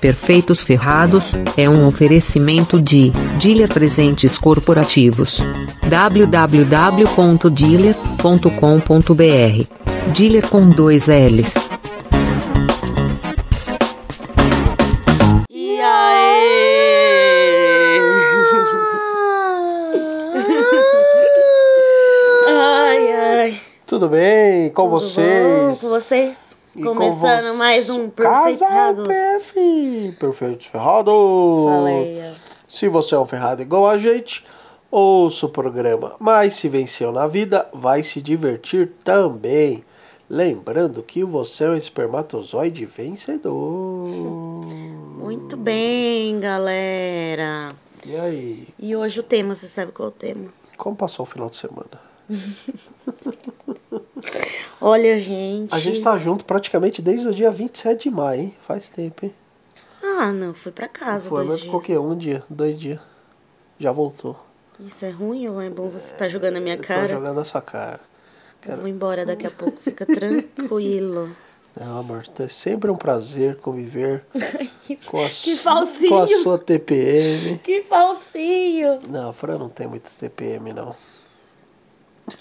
Perfeitos Ferrados é um oferecimento de Dealer Presentes Corporativos. www.dealer.com.br Dealer com dois L's. E aí? ai, ai. Tudo bem? Com Tudo vocês? bom com vocês? E com Começando vo- mais um Perfeitos Casal Ferrados. PF. Perfeitos Ferrados. Ó. Se você é um ferrado igual a gente, ouça o programa. Mas se venceu na vida, vai se divertir também. Lembrando que você é um espermatozoide vencedor. Muito bem, galera. E aí? E hoje o tema, você sabe qual é o tema? Como passou o final de semana? Olha, gente. A gente tá junto praticamente desde o dia 27 de maio, hein? Faz tempo, hein? Ah, não, fui pra casa Foi, dois mas ficou o quê? Um dia, dois dias. Já voltou. Isso é ruim ou é bom você estar jogando na minha Eu tô cara? jogando a sua cara. Eu vou embora daqui a pouco, fica tranquilo. Não, amor, é sempre um prazer conviver com a, que falsinho. com a sua TPM. Que falsinho! Não, a Fran não tem muito TPM, não.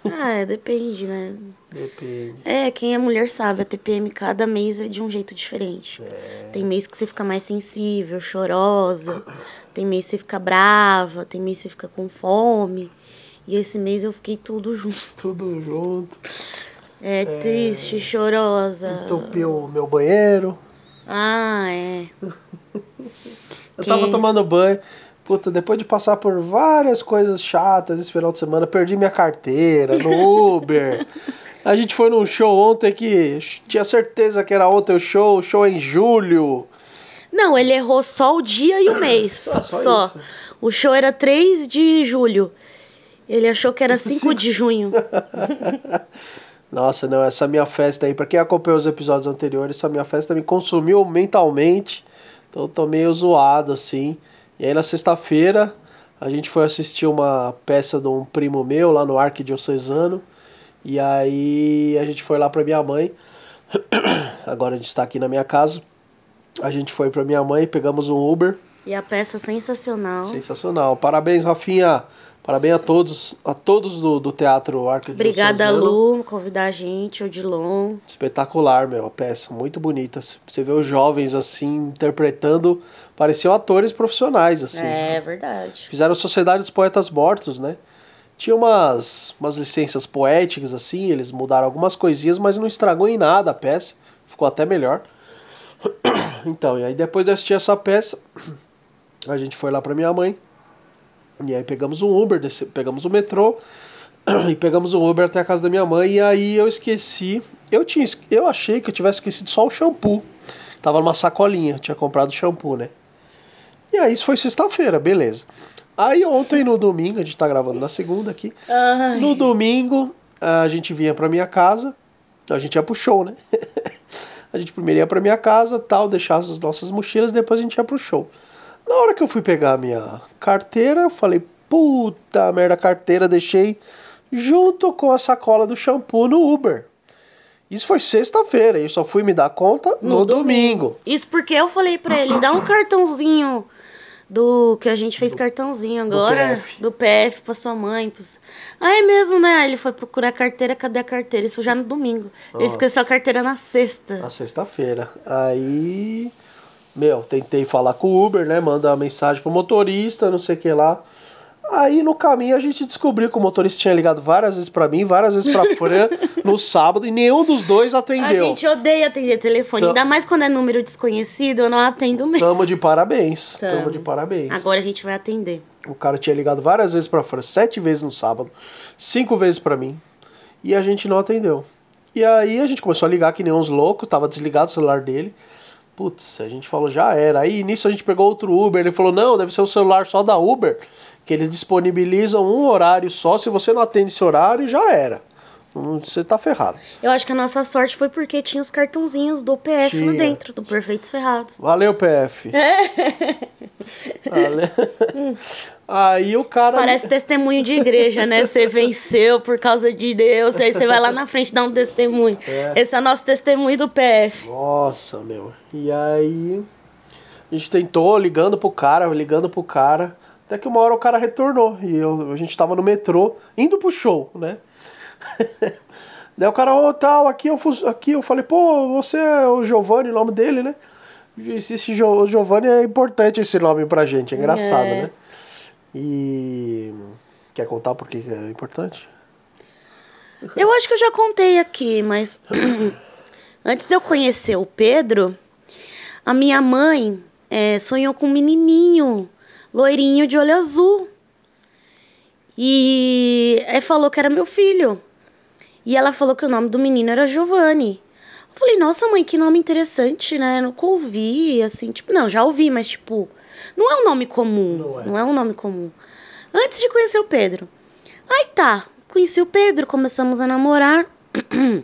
Ah, é, depende, né? Depende. É, quem é mulher sabe, a TPM cada mês é de um jeito diferente. É. Tem mês que você fica mais sensível, chorosa. Tem mês que você fica brava. Tem mês que você fica com fome. E esse mês eu fiquei tudo junto. Tudo junto. É, triste, chorosa. Entupiu o meu banheiro. Ah, é. Eu tava Quem? tomando banho. Puta, depois de passar por várias coisas chatas esse final de semana, perdi minha carteira no Uber. A gente foi num show ontem que tinha certeza que era ontem o show, o show é em julho. Não, ele errou só o dia e o mês. Ah, só só. O show era 3 de julho. Ele achou que era 5 de junho. Nossa, não, essa minha festa aí, pra quem acompanhou os episódios anteriores, essa minha festa me consumiu mentalmente. Então eu tô meio zoado, assim. E aí na sexta-feira a gente foi assistir uma peça de um primo meu lá no Arquidiocesano. E aí a gente foi lá pra minha mãe. Agora a gente tá aqui na minha casa. A gente foi pra minha mãe, pegamos um Uber. E a peça sensacional. Sensacional. Parabéns, Rafinha. Parabéns a todos, a todos do, do Teatro Arquidiocesano. Obrigada, Lu, por convidar a gente, Odilon. Espetacular, meu, a peça, muito bonita. Você vê os jovens assim interpretando, pareciam atores profissionais assim. É verdade. Fizeram Sociedade dos Poetas Mortos, né? Tinha umas, umas licenças poéticas assim, eles mudaram algumas coisinhas, mas não estragou em nada a peça. Ficou até melhor. Então, e aí depois de assistir essa peça, a gente foi lá pra minha mãe. E aí pegamos um Uber, pegamos o metrô e pegamos um Uber até a casa da minha mãe. E aí eu esqueci. Eu, tinha, eu achei que eu tivesse esquecido só o shampoo. Tava numa sacolinha, eu tinha comprado shampoo, né? E aí isso foi sexta-feira, beleza. Aí ontem no domingo, a gente tá gravando na segunda aqui. Ai. No domingo, a gente vinha pra minha casa. A gente ia pro show, né? a gente primeiro ia pra minha casa, tal, deixar as nossas mochilas, depois a gente ia pro show. Na hora que eu fui pegar a minha carteira, eu falei, puta merda, carteira deixei junto com a sacola do shampoo no Uber. Isso foi sexta-feira, eu só fui me dar conta no, domingo. Isso porque eu falei pra ele, dá um cartãozinho do que a gente fez cartãozinho agora, PF. do PF pra sua mãe. Pros... Ah, é mesmo, né? Aí ele foi procurar a carteira, cadê a carteira? Isso já no domingo. Ele esqueceu a carteira na sexta. Na sexta-feira. Aí, meu, tentei falar com o Uber, né? Mandar uma mensagem pro motorista, não sei o que lá. Aí no caminho a gente descobriu que o motorista tinha ligado várias vezes pra mim, várias vezes pra Fran no sábado e nenhum dos dois A atendeu. gente odeia atender telefone, Tam- ainda mais quando é número desconhecido, eu não atendo mesmo. Tamo de parabéns. Tamo, Tamo. de parabéns. Agora a gente vai atender. O cara tinha ligado várias vezes pra Fran, sete vezes no sábado, cinco vezes pra mim. E a gente não atendeu. E aí a gente começou a ligar que nem uns loucos, tava desligado o celular dele. Putz, a gente falou, já era. Aí nisso a gente pegou outro Uber. Ele falou, não, deve ser o celular só da Uber. Que eles disponibilizam um horário só. Se você não atende esse horário, já era. Hum, Você tá ferrado. Eu acho que a nossa sorte foi porque tinha os cartãozinhos do PF lá Tinha. dentro, do Perfeitos Ferrados. Valeu, PF. Valeu. Aí o cara. Parece testemunho de igreja, né? Você venceu por causa de Deus. Aí você vai lá na frente dar um testemunho. É. Esse é o nosso testemunho do PF. Nossa, meu. E aí. A gente tentou, ligando pro cara, ligando pro cara. Até que uma hora o cara retornou. E eu, a gente tava no metrô, indo pro show, né? Daí o cara, ô, oh, tal, aqui eu, aqui eu falei, pô, você é o Giovanni, o nome dele, né? Esse jo, Giovanni é importante esse nome pra gente, é engraçado, é. né? E. Quer contar por que é importante? Eu acho que eu já contei aqui, mas antes de eu conhecer o Pedro, a minha mãe é, sonhou com um menininho, loirinho de olho azul. E é, falou que era meu filho. E ela falou que o nome do menino era Giovanni. Eu falei, nossa mãe, que nome interessante, né? Nunca ouvi, assim, tipo, não, já ouvi, mas tipo, não é um nome comum. Não é, não é um nome comum. Antes de conhecer o Pedro. Aí tá, conheci o Pedro, começamos a namorar.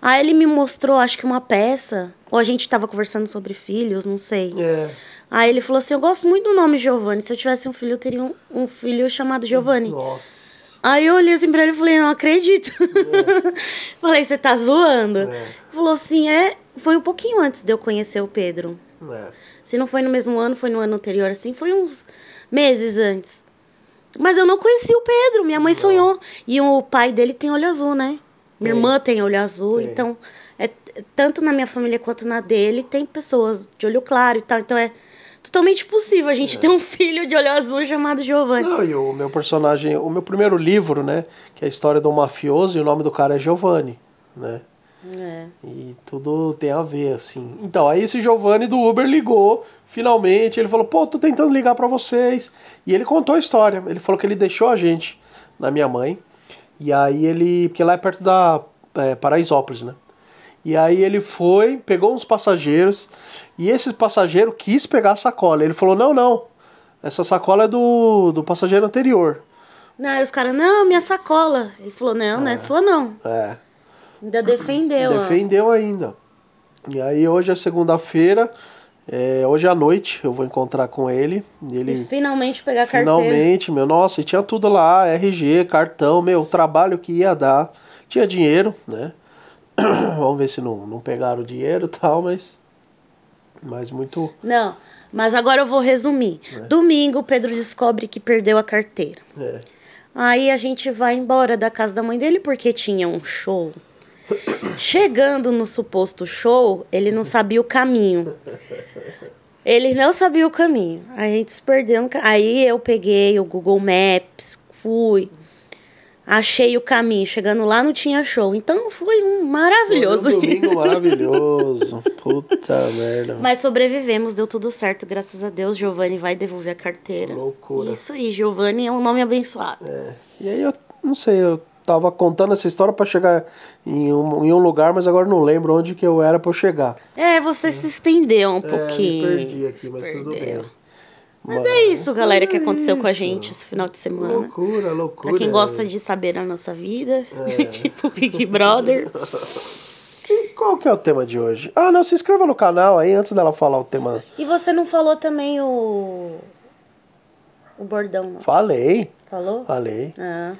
Aí ele me mostrou, acho que uma peça, ou a gente tava conversando sobre filhos, não sei. É. Aí ele falou assim: Eu gosto muito do nome Giovanni. Se eu tivesse um filho, eu teria um, um filho chamado Giovanni. Nossa. Aí eu olhei assim pra ele e falei, não acredito. É. falei, você tá zoando? É. Falou assim, é. Foi um pouquinho antes de eu conhecer o Pedro. É. Se não foi no mesmo ano, foi no ano anterior, assim, foi uns meses antes. Mas eu não conheci o Pedro, minha mãe não. sonhou. E o pai dele tem olho azul, né? Minha tem. irmã tem olho azul, tem. então é tanto na minha família quanto na dele tem pessoas de olho claro e tal, então é totalmente possível a gente é. ter um filho de olho azul chamado Giovanni. Não, e o meu personagem, o meu primeiro livro, né, que é a história do mafioso, e o nome do cara é Giovanni, né? É. E tudo tem a ver, assim. Então, aí esse Giovanni do Uber ligou, finalmente, ele falou, pô, tô tentando ligar para vocês. E ele contou a história. Ele falou que ele deixou a gente na minha mãe. E aí ele. Porque lá é perto da é, Paraisópolis, né? E aí ele foi, pegou uns passageiros, e esse passageiro quis pegar a sacola. Ele falou: não, não, essa sacola é do, do passageiro anterior. Não, aí os caras, não, minha sacola. Ele falou: não, é. não é sua, não. É. Ainda defendeu. Defendeu ó. ainda. E aí hoje é segunda-feira. É, hoje à noite eu vou encontrar com ele. ele e finalmente pegar a carteira. Finalmente, meu. Nossa, e tinha tudo lá: RG, cartão, meu, trabalho que ia dar. Tinha dinheiro, né? Vamos ver se não, não pegaram o dinheiro e tal, mas. Mas muito. Não, mas agora eu vou resumir. É. Domingo, Pedro descobre que perdeu a carteira. É. Aí a gente vai embora da casa da mãe dele porque tinha um show. Chegando no suposto show, ele não sabia o caminho. Ele não sabia o caminho. Aí a gente se perdeu. Aí eu peguei o Google Maps, fui achei o caminho. Chegando lá não tinha show. Então foi um maravilhoso. Foi um domingo maravilhoso. Puta merda. Mas sobrevivemos, deu tudo certo, graças a Deus. Giovanni vai devolver a carteira. Loucura. Isso aí, Giovanni é um nome abençoado. É. E aí eu não sei, eu tava contando essa história para chegar em um, em um lugar, mas agora não lembro onde que eu era para chegar. É, você é. se estendeu um é, pouquinho. perdi aqui, mas perdeu. tudo bem. Mas é isso, galera, que aconteceu com a gente esse final de semana. Loucura, loucura. Pra quem gosta de saber a nossa vida, é. tipo Big Brother. E qual que é o tema de hoje? Ah, não, se inscreva no canal aí antes dela falar o tema. E você não falou também o. O bordão, não? Falei. Falou? Falei. Ah.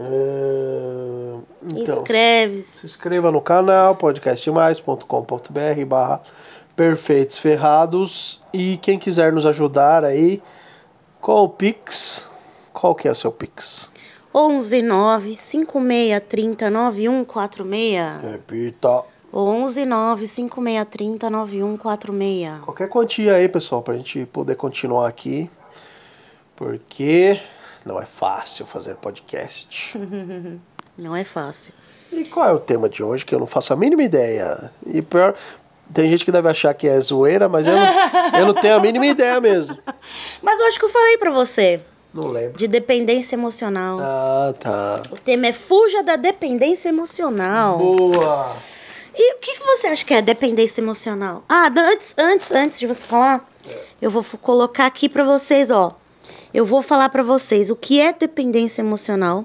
Uh, então, Inscreve-se. Se inscreva no canal podcastmais.com.br barra perfeitos ferrados e quem quiser nos ajudar aí com o Pix, qual que é o seu Pix? 11 9 5630 9146. Repita. 11 9 5630 9146. Qualquer quantia aí, pessoal, pra gente poder continuar aqui. Porque não é fácil fazer podcast. não é fácil. E qual é o tema de hoje que eu não faço a mínima ideia? E pior, tem gente que deve achar que é zoeira, mas eu não, eu não tenho a mínima ideia mesmo. Mas eu acho que eu falei para você. Não lembro. De dependência emocional. Ah, tá. O tema é fuja da dependência emocional. Boa! E o que, que você acha que é dependência emocional? Ah, antes, antes, antes de você falar, é. eu vou colocar aqui para vocês, ó. Eu vou falar para vocês o que é dependência emocional,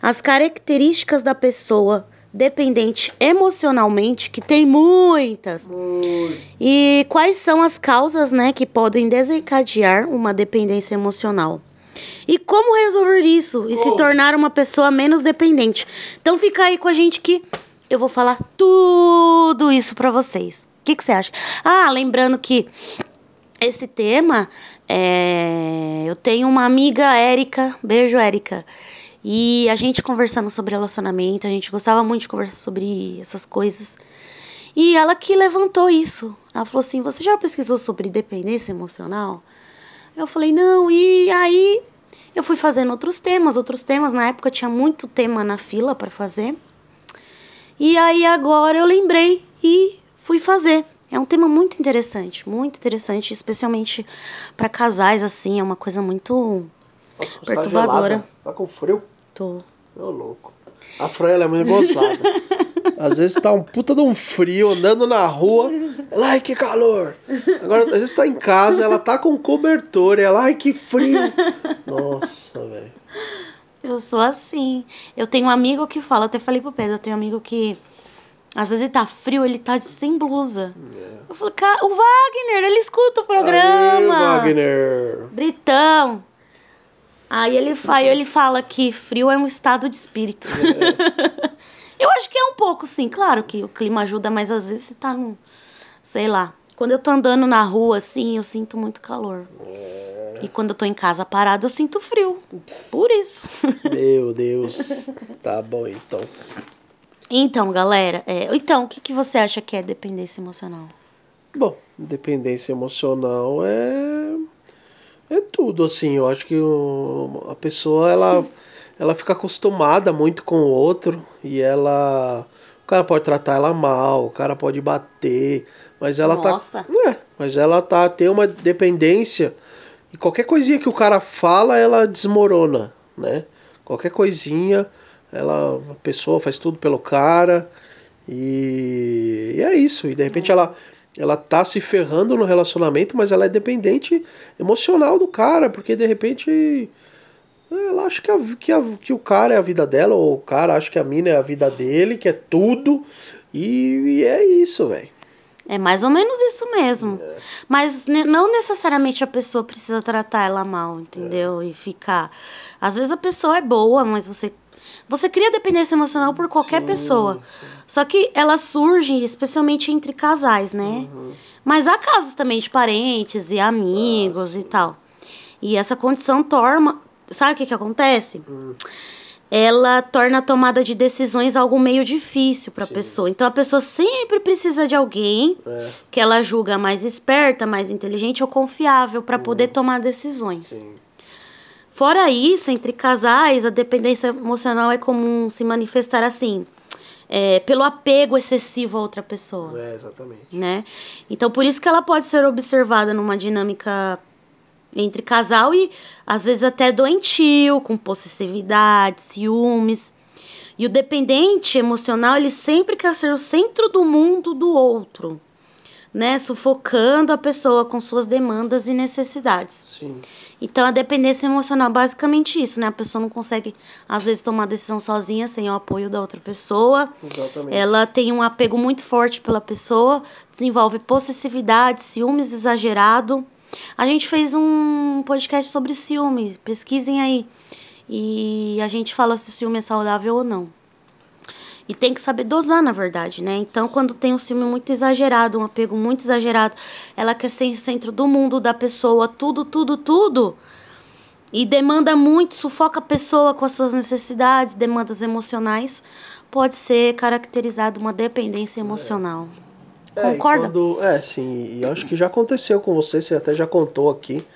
as características da pessoa dependente emocionalmente, que tem muitas. E quais são as causas, né, que podem desencadear uma dependência emocional? E como resolver isso e se tornar uma pessoa menos dependente? Então fica aí com a gente que eu vou falar tudo isso para vocês. que, que você acha? Ah, lembrando que esse tema, é, eu tenho uma amiga, Érica, beijo, Érica. E a gente conversando sobre relacionamento, a gente gostava muito de conversar sobre essas coisas. E ela que levantou isso. Ela falou assim: Você já pesquisou sobre dependência emocional? Eu falei: Não. E aí eu fui fazendo outros temas, outros temas. Na época tinha muito tema na fila para fazer. E aí agora eu lembrei e fui fazer. É um tema muito interessante, muito interessante, especialmente para casais assim, é uma coisa muito Nossa, você. Tá, gelada. tá com frio? Tô. Ô, louco. A Fran, ela é muito gozada. Às vezes tá um puta de um frio, andando na rua. Ela, ai, que calor. Agora, às vezes tá em casa, ela tá com cobertor. E ela, ai, que frio. Nossa, velho. Eu sou assim. Eu tenho um amigo que fala, até falei pro Pedro, eu tenho um amigo que às vezes ele tá frio, ele tá de- sem blusa. Eu falo, cara, o Wagner, ele escuta o programa. Aê, Wagner. Britão. Aí ele, fa ele fala que frio é um estado de espírito. eu acho que é um pouco, sim. Claro que o clima ajuda, mas às vezes você tá num. Sei lá. Quando eu tô andando na rua, assim, eu sinto muito calor. E quando eu tô em casa parada, eu sinto frio. Por isso. Meu Deus. Tá bom, então. então, galera, é, então, o que, que você acha que é dependência emocional? Bom, dependência emocional é é tudo assim. Eu acho que o- a pessoa ela ela fica acostumada muito com o outro e ela o cara pode tratar ela mal, o cara pode bater, mas ela Nossa. tá é, mas ela tá tem uma dependência e qualquer coisinha que o cara fala, ela desmorona, né? Qualquer coisinha, ela a pessoa faz tudo pelo cara e, e é isso. E de repente ela ela tá se ferrando no relacionamento, mas ela é dependente emocional do cara, porque de repente ela acha que, a, que, a, que o cara é a vida dela, ou o cara acha que a mina é a vida dele, que é tudo. E, e é isso, velho. É mais ou menos isso mesmo. Mas ne- não necessariamente a pessoa precisa tratar ela mal, entendeu? E ficar. Às vezes a pessoa é boa, mas você. Você cria dependência emocional por qualquer pessoa. Só que ela surge especialmente entre casais, né? Mas há casos também de parentes e amigos e tal. E essa condição torna. Sabe o que, que acontece? ela torna a tomada de decisões algo meio difícil para a pessoa. Então a pessoa sempre precisa de alguém É. que ela julga mais esperta, mais inteligente ou confiável para poder tomar decisões. Sim. Fora isso, entre casais, a dependência emocional é comum se manifestar assim, é, pelo apego excessivo a outra pessoa É, exatamente. né? Então, por isso que ela pode ser observada numa dinâmica entre casal e às vezes até doentio, com possessividade, ciúmes. E o dependente emocional, ele sempre quer ser o centro do mundo do outro, né? Sufocando a pessoa com suas demandas e necessidades. Sim. Então, a dependência emocional é basicamente isso, né? A pessoa não consegue, às vezes, tomar decisão sozinha, sem o apoio da outra pessoa. Exatamente. Ela tem um apego muito forte pela pessoa, desenvolve possessividade, ciúmes exagerado. A gente fez um podcast sobre ciúme, pesquisem aí. E a gente fala se o ciúme é saudável ou não. E tem que saber dosar, na verdade, né? Então, quando tem um ciúme muito exagerado, um apego muito exagerado, ela quer ser centro do mundo da pessoa, tudo, tudo, tudo. E demanda muito, sufoca a pessoa com as suas necessidades, demandas emocionais, pode ser caracterizado uma dependência emocional. É, Concorda? quando- é, sim, e acho que já aconteceu com você, você até já contou aqui.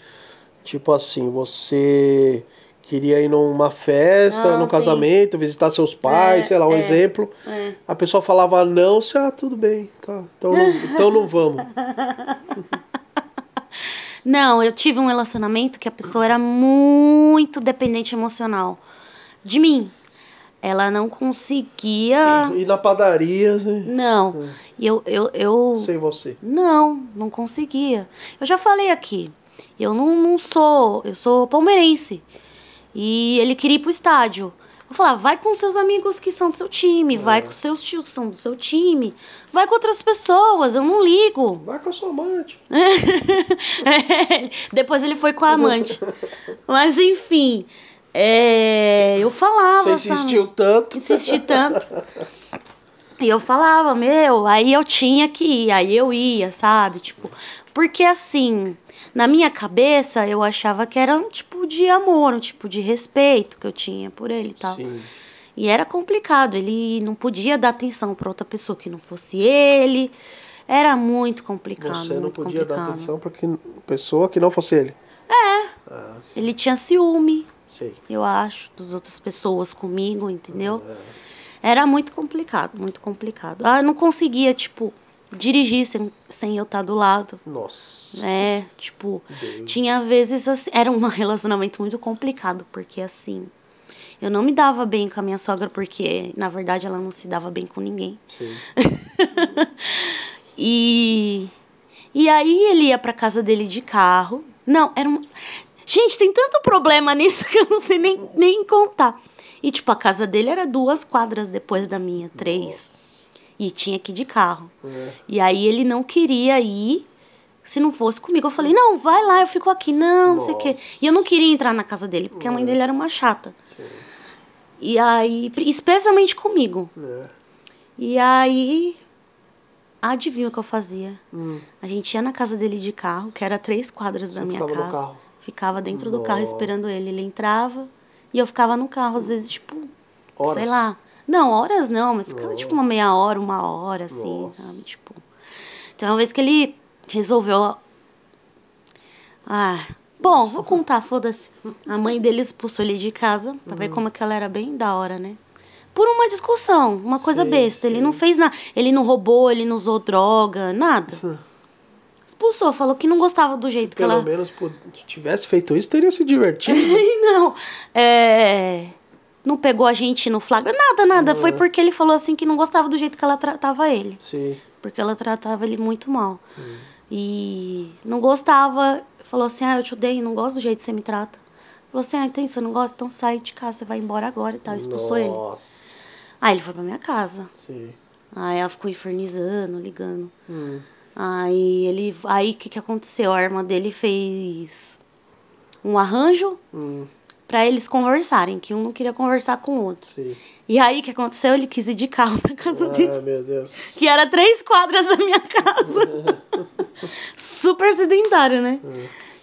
Tipo assim, você queria ir numa festa, Ah, num sim. casamento, visitar seus pais, É, sei lá, um é, exemplo. é. A pessoa falava não, você, ah, tudo bem, tá. Então não, então não vamos. Não, eu tive um relacionamento que a pessoa era muito dependente emocional de mim. Ela não conseguia. E na padaria, assim, Não. E eu, eu, eu. sem você. Não, não conseguia. Eu já falei aqui. Eu não, não sou. Eu sou palmeirense. E ele queria ir pro estádio. Eu falava, vai com seus amigos que são do seu time, vai com seus tios que são do seu time, vai com outras pessoas, eu não ligo. Vai com a sua amante. É, Depois ele foi com a amante. Mas enfim, é, eu falava. Você insistiu tanto. Sabe? Insisti tanto. E eu falava, meu, aí eu tinha que ir, aí eu ia, sabe? Tipo, porque assim, na minha cabeça eu achava que era um tipo de amor, um tipo de respeito que eu tinha por ele e tal. Sim. E era complicado, ele não podia dar atenção para outra pessoa que não fosse ele. Era muito complicado. Você não muito podia complicado. dar atenção pra que pessoa que não fosse ele. É. Ah, Ele tinha ciúme, sei. eu acho, das outras pessoas comigo, entendeu? É. Era muito complicado, muito complicado. Ah, eu não conseguia, tipo, dirigir sem, sem eu estar do lado. Nossa. É, tipo, tinha vezes assim, era um relacionamento muito complicado, porque assim, eu não me dava bem com a minha sogra, porque na verdade ela não se dava bem com ninguém. Sim. E e aí ele ia pra casa dele de carro. Não, era um Gente, tem tanto problema nisso que eu não sei nem, nem contar. E tipo, a casa dele era duas quadras depois da minha, três. E tinha que ir de carro. É. E aí ele não queria ir se não fosse comigo. Eu falei, não, vai lá, eu fico aqui. Não, não sei o quê. E eu não queria entrar na casa dele, porque a mãe dele era uma chata. Sim. E aí, especialmente comigo. É. E aí, adivinha o que eu fazia? Hum. A gente ia na casa dele de carro, que era três quadras da Você minha ficava casa. Ficava dentro do carro Nossa. esperando ele. Ele entrava e eu ficava no carro, às vezes, tipo, Horas? sei lá. Não, horas não, mas ficava tipo uma meia hora, uma hora, assim, Nossa. sabe? Tipo. Então, uma vez que ele resolveu. Ah. Bom, vou contar, foda-se. A mãe dele expulsou ele de casa, pra Uhum. ver como é que ela era bem da hora, né? Por uma discussão, uma coisa besta. Ele não fez nada. Ele não roubou, ele não usou droga, nada. Expulsou, falou que não gostava do jeito que Pelo ela. menos pô, se tivesse feito isso, teria se divertido. não. É. Não pegou a gente no flagra, nada, nada. Foi porque ele falou assim que não gostava do jeito que ela tratava ele. Sim. Porque ela tratava ele muito mal. E não gostava. Falou assim: ah, eu te odeio, não gosto do jeito que você me trata. Falou assim: ah, então você não gosta? Então sai de casa, você vai embora agora e tal. Expulsou ele. Nossa. Aí ele foi pra minha casa. Sim. Aí ela ficou infernizando, ligando. Hum. Aí ele. Aí o que, que aconteceu? A irmã dele fez um arranjo Hum. pra eles conversarem, que um não queria conversar com o outro. Sim. E aí o que aconteceu? Ele quis ir de carro pra casa dele. Ah, meu Deus. Que era três quadras da minha casa. Super sedentário, né?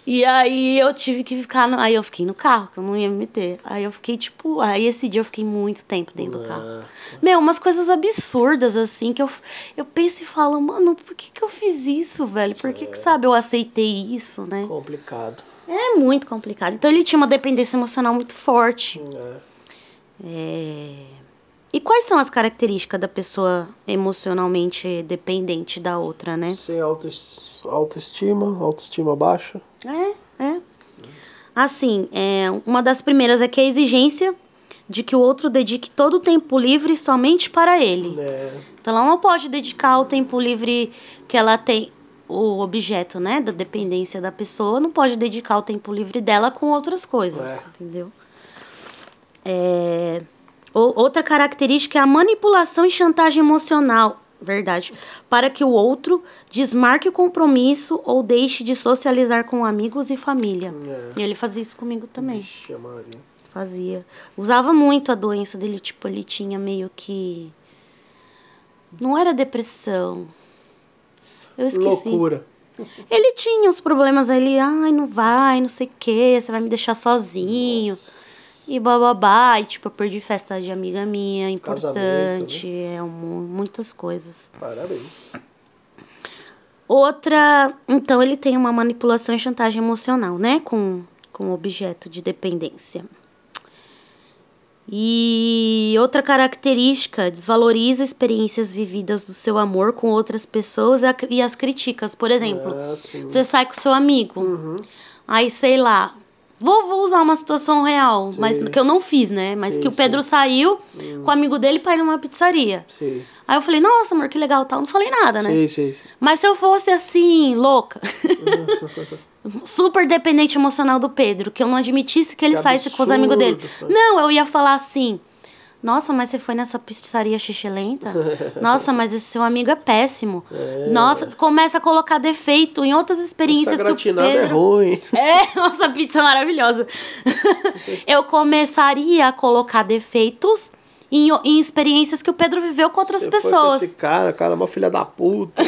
E aí eu tive que ficar. No... Aí eu fiquei no carro, que eu não ia me meter. Aí eu fiquei, tipo. Aí esse dia eu fiquei muito tempo dentro do carro. Meu, umas coisas absurdas, assim, que eu, eu penso e falo, mano, por que, que eu fiz isso, velho? Por que, que, sabe, eu aceitei isso, né? Complicado. É muito complicado. Então ele tinha uma dependência emocional muito forte. É. É... E quais são as características da pessoa emocionalmente dependente da outra, né? Sem autoes- autoestima, autoestima baixa. É, é. Assim, é, uma das primeiras é que a exigência de que o outro dedique todo o tempo livre somente para ele. É. Então ela não pode dedicar o tempo livre que ela tem, o objeto, né, da dependência da pessoa, não pode dedicar o tempo livre dela com outras coisas, É. entendeu? É, outra característica é a manipulação e chantagem emocional, verdade, para que o outro desmarque o compromisso ou deixe de socializar com amigos e família. É. E ele fazia isso comigo também. Vixe. Fazia. Usava muito a doença dele, tipo, ele tinha meio que. Não era depressão. Eu esqueci. Loucura. Ele tinha os problemas, ele, ai, não vai, não sei o quê, você vai me deixar sozinho. E bababá. E, tipo, eu perdi festa de amiga minha, importante. É, um- muitas coisas. Parabéns. Outra, então ele tem uma manipulação e chantagem emocional, né, com com objeto de dependência. E outra característica, desvaloriza experiências vividas do seu amor com outras pessoas e as críticas. Por exemplo, Ah, você sai com seu amigo, Uhum. aí sei lá, vou, vou usar uma situação real, mas Sim. que eu não fiz, né? Mas Sim, que o Pedro sim. saiu com o amigo dele pra ir numa pizzaria. Aí eu falei, nossa, amor, que legal, tal. Não falei nada, né? Sim, sim, sim. Mas se eu fosse assim, louca, super dependente emocional do Pedro, que eu não admitisse que ele Que saísse com os amigos dele. absurdo. Não, eu ia falar assim. Nossa, mas você foi nessa pizzaria xixelenta? Nossa, mas esse seu amigo é péssimo. Nossa, começa a colocar defeito em outras experiências Essa que o é Pedro... ruim. É, nossa pizza é maravilhosa. eu começaria a colocar defeitos em, em experiências que o Pedro viveu com outras Você foi com pessoas. Esse cara, cara, é uma filha da puta.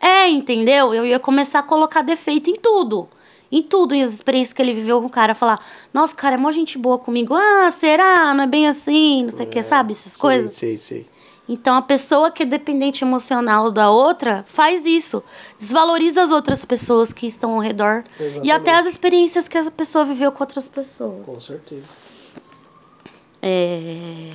É, entendeu? Eu ia começar a colocar defeito em tudo. Em tudo, em as experiências que ele viveu com o cara. Falar, nossa, o cara é mó gente boa comigo. Ah, será? Não é bem assim, não sei o que, sabe? Essas coisas. Sei, sei, sei. Então a pessoa que é dependente emocional da outra faz isso. Desvaloriza as outras pessoas que estão ao redor. E Exatamente. até as experiências que essa pessoa viveu com outras pessoas. Com certeza. É...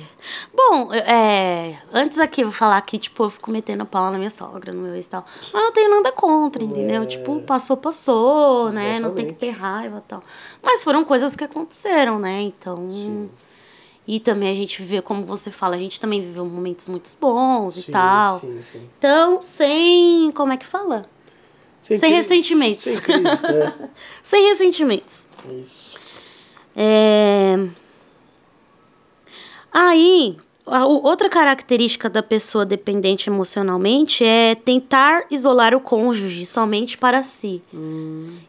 Bom, é... antes aqui eu vou falar que, tipo, eu fico metendo pau na minha sogra, no meu ex e tal. Mas não tenho nada contra, entendeu? É. Tipo, passou, passou, né? Não tem que Exatamente. ter raiva e tal. Mas foram coisas que aconteceram, né? Então. E também a gente viveu, como você fala, a gente também viveu momentos muito bons e Sim, tal. sim, sim. Então, sem. Como é que fala? Sem crise- ressentimentos. Sem crise, é. Sem ressentimentos. Isso. É... Aí, outra característica da pessoa dependente emocionalmente é tentar isolar o cônjuge somente para si.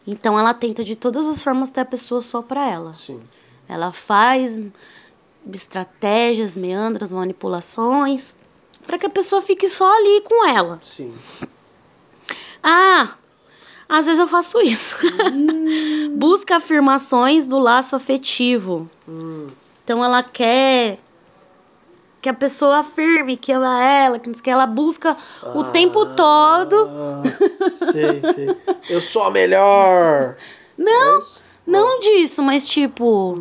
Então, ela tenta de todas as formas ter a pessoa só para ela. Sim. Ela faz estratégias, meandras, manipulações para que a pessoa fique só ali com ela. Sim. Ah, às vezes eu faço isso. Busca afirmações do laço afetivo. Então ela quer que a pessoa afirme que ela, que não sei o que. Ela busca o tempo todo. Ah, sei, sei. Eu sou a melhor. Não, É não disso, mas tipo,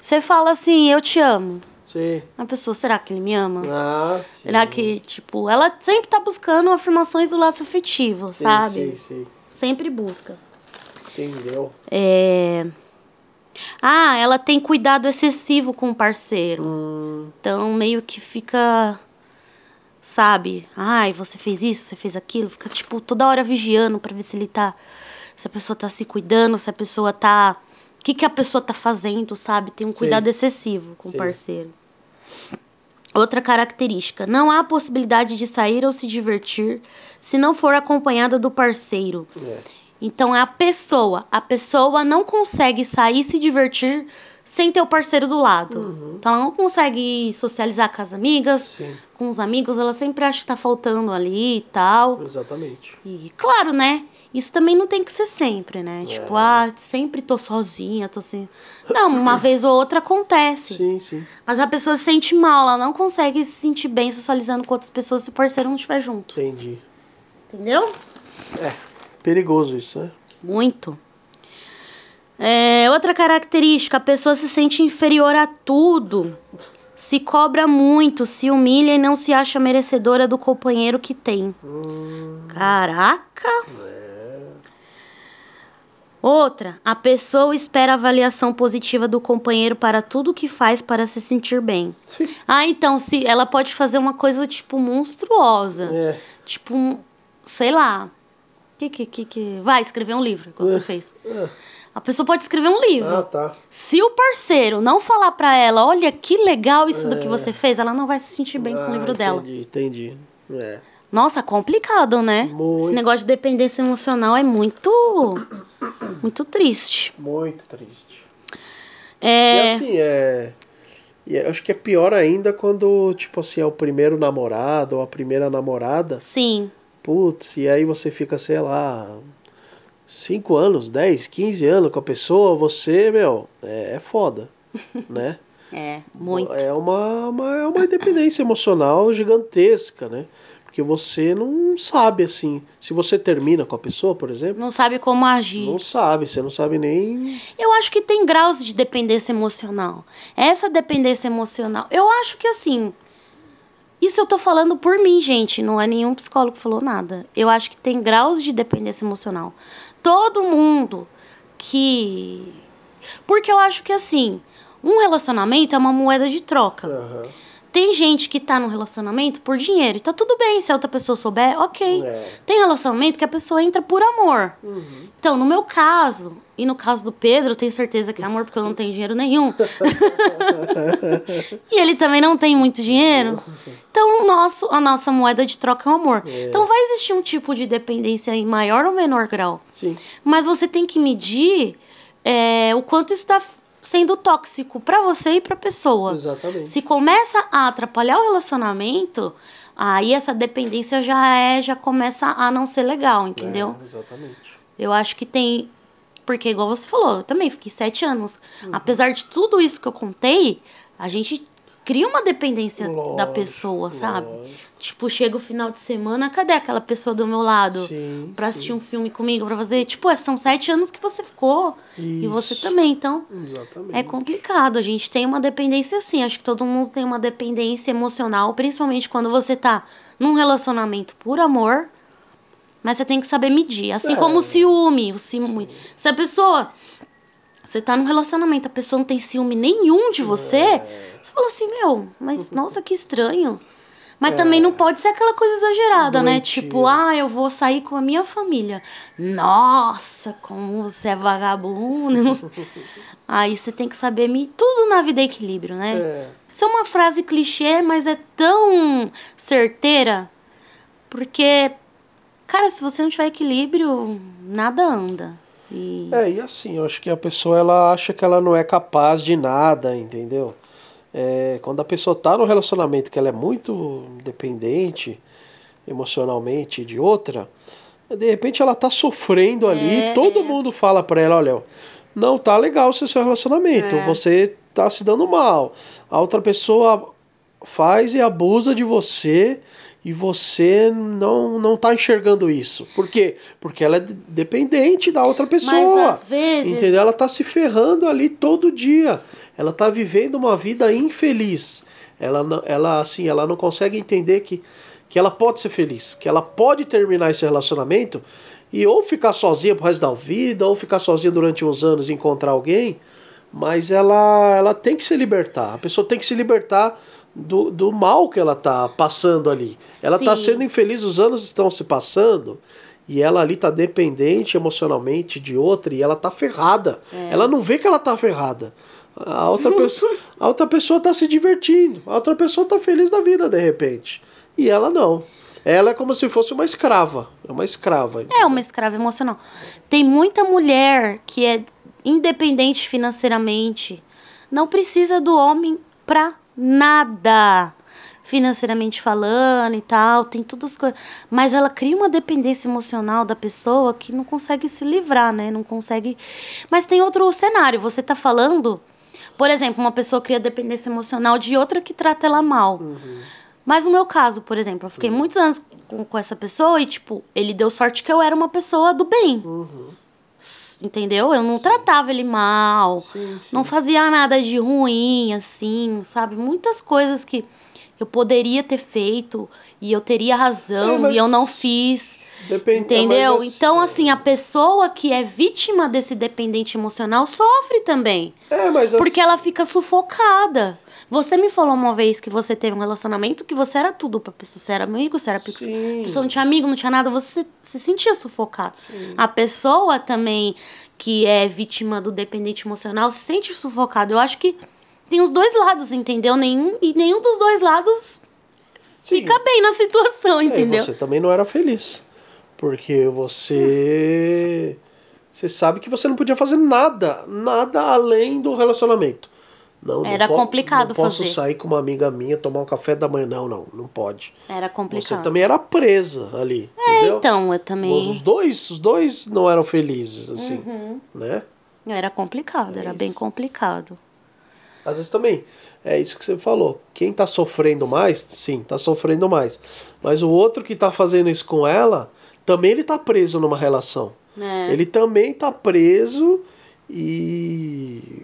você fala assim, eu te amo. Sim. A pessoa, será que ele me ama? Ah, sim. Será que, tipo, ela sempre tá buscando afirmações do laço afetivo, Sim, sabe? Sim, sim. Sempre busca. Entendeu? É... Ah, ela tem cuidado excessivo com o parceiro. Hum, Então, meio que fica. Sabe? Ai, você fez isso, você fez aquilo. Fica, tipo, toda hora vigiando pra ver se ele tá. Se a pessoa tá se cuidando, se a pessoa tá. O que, que a pessoa tá fazendo, sabe? Tem um cuidado excessivo com Sim. o parceiro. Outra característica: não há possibilidade de sair ou se divertir se não for acompanhada do parceiro. é. Então é a pessoa. A pessoa não consegue sair e se divertir sem ter o parceiro do lado. Então ela não consegue socializar com as amigas, Sim. com os amigos, ela sempre acha que tá faltando ali e tal. Exatamente. E claro, né? Isso também não tem que ser sempre, né? Tipo, ah, sempre tô sozinha, tô sem. Não, uma vez ou outra acontece. Sim, sim. Mas a pessoa se sente mal, ela não consegue se sentir bem socializando com outras pessoas se o parceiro não estiver junto. Entendi. Entendeu? É, perigoso isso, né? Muito. É, outra característica, a pessoa se sente inferior a tudo. Se cobra muito, se humilha e não se acha merecedora do companheiro que tem. Caraca! Outra, a pessoa espera avaliação positiva do companheiro para tudo que faz para se sentir bem. Ah, então, se ela pode fazer uma coisa tipo monstruosa. É. Tipo, sei lá. Que, que, que, que... Vai escrever um livro, como você fez. É. A pessoa pode escrever um livro. Ah, tá. Se o parceiro não falar pra ela, olha que legal isso do que você fez, ela não vai se sentir bem com É. Ah, o livro dela. Entendi, entendi. É. Nossa, complicado, né? Muito. Esse negócio de dependência emocional é muito. Muito triste. Muito triste. E É. assim, é. E eu acho que é pior ainda quando, tipo assim, é o primeiro namorado ou a primeira namorada. Sim. Putz, e aí você fica, sei lá, 5 anos, 10, 15 anos com a pessoa, você, meu, é, é foda, né? É, muito. É uma, uma, é uma dependência emocional gigantesca, né? Porque você não sabe, assim, se você termina com a pessoa, por exemplo, Não sabe como agir. não sabe, você não sabe nem. Eu acho que tem graus de dependência emocional. Essa dependência emocional, eu acho que assim. Isso eu tô falando por mim, gente. Não é nenhum psicólogo que falou nada. Eu acho que tem graus de dependência emocional. Todo mundo que. Porque eu acho que assim, um relacionamento é uma moeda de troca. Aham. Tem gente que tá num relacionamento por dinheiro. E tá tudo bem se a outra pessoa souber, ok. É. Tem relacionamento que a pessoa entra por amor. Então, no meu caso, e no caso do Pedro, eu tenho certeza que é amor porque eu não tenho dinheiro nenhum. e ele também não tem muito dinheiro. Então, o nosso, a nossa moeda de troca é o amor. Então, vai existir um tipo de dependência em maior ou menor grau. Sim. Mas você tem que medir é, o quanto está sendo tóxico pra você e pra pessoa. Exatamente. Se começa a atrapalhar o relacionamento, aí essa dependência já é, já começa a não ser legal, entendeu? É, exatamente. Eu acho que tem. Porque, igual você falou, eu também fiquei sete anos. Apesar de tudo isso que eu contei, a gente cria uma dependência da Lógico, pessoa, sabe? lógico. Tipo, chega o final de semana, cadê aquela pessoa do meu lado? Sim, pra assistir um filme comigo, pra fazer. Tipo, são sete anos que você ficou. E você Isso. também, então. Exatamente. É complicado, a gente tem uma dependência assim, acho que todo mundo tem uma dependência emocional, principalmente quando você tá num relacionamento por amor, mas você tem que saber medir, assim É. como o ciúme, o ciúme. Se a pessoa você tá num relacionamento, a pessoa não tem ciúme nenhum de você, É. você fala assim, meu, mas nossa, que estranho. Mas também não pode ser aquela coisa exagerada, né? Doentio. Tipo, ah, eu vou sair com a minha família. Nossa, como você é vagabundo. Aí você tem que saber me tudo na vida é equilíbrio, né? É. Isso é uma frase clichê, mas é tão certeira. Porque, cara, se você não tiver equilíbrio, nada anda. E É, e assim, eu acho que a pessoa ela acha que ela não é capaz de nada, entendeu? É, quando a pessoa tá no relacionamento que ela é muito dependente emocionalmente de outra, de repente ela tá sofrendo ali, É, todo mundo fala pra ela, olha, não tá legal o seu seu relacionamento, É. você tá se dando mal. A outra pessoa faz e abusa de você e você não não tá enxergando isso. Por quê? Porque ela é de- dependente da outra pessoa. às vezes- Entendeu? Ela tá se ferrando ali todo dia. Ela tá vivendo uma vida infeliz. Ela não, ela assim, ela não consegue entender que que ela pode ser feliz, que ela pode terminar esse relacionamento e ou ficar sozinha pro resto da vida, ou ficar sozinha durante uns anos e encontrar alguém, mas ela, ela tem que se libertar. A pessoa tem que se libertar do, do mal que ela tá passando ali. Ela tá Sim. sendo infeliz, os anos estão se passando e ela ali tá dependente emocionalmente de outra e ela tá ferrada. Ela não vê que ela tá ferrada. A outra, pessoa, a outra pessoa tá se divertindo. A outra pessoa tá feliz da vida de repente. E ela não. Ela é como se fosse uma escrava. É uma escrava. É uma escrava emocional. Tem muita mulher que é independente financeiramente, não precisa do homem pra nada. Financeiramente falando e tal, tem todas as coisas. Mas ela cria uma dependência emocional da pessoa que não consegue se livrar, né? Não consegue. Mas tem outro cenário. Você tá falando, por exemplo, uma pessoa cria dependência emocional de outra que trata ela mal. Mas no meu caso, por exemplo, eu fiquei muitos anos com, com essa pessoa e, tipo, ele deu sorte que eu era uma pessoa do bem. S- Entendeu? Eu não tratava ele mal, não fazia nada de ruim, assim, sabe? Muitas coisas que eu poderia ter feito e eu teria razão É, e eu não fiz. Depende- Entendeu? mas é- então, assim, a pessoa que é vítima desse dependente emocional sofre também. É, mas Porque ela fica sufocada. Você me falou uma vez que você teve um relacionamento que você era tudo pra pessoa. Você era amigo, você era pico. Sim. A pessoa não tinha amigo, não tinha nada, você se sentia sufocado. A pessoa também que é vítima do dependente emocional se sente sufocado. Eu acho que tem os dois lados, entendeu? Nenhum, e nenhum dos dois lados Sim. fica bem na situação, É, entendeu? você também não era feliz. Porque você. Você sabe que você não podia fazer nada, nada além do relacionamento. Não, não Era po- complicado Não posso fazer. sair com uma amiga minha, tomar um café da manhã. Não, não, não pode. Era Você complicado. também era presa ali. É, entendeu? então, eu também. Os dois, os dois não eram felizes, assim. Uhum. Né? Era complicado, era bem complicado. Às vezes também, é isso que você falou. Quem tá sofrendo mais, sim, tá sofrendo mais. Mas o outro que tá fazendo isso com ela, também ele tá preso numa relação. É. Ele também tá preso e.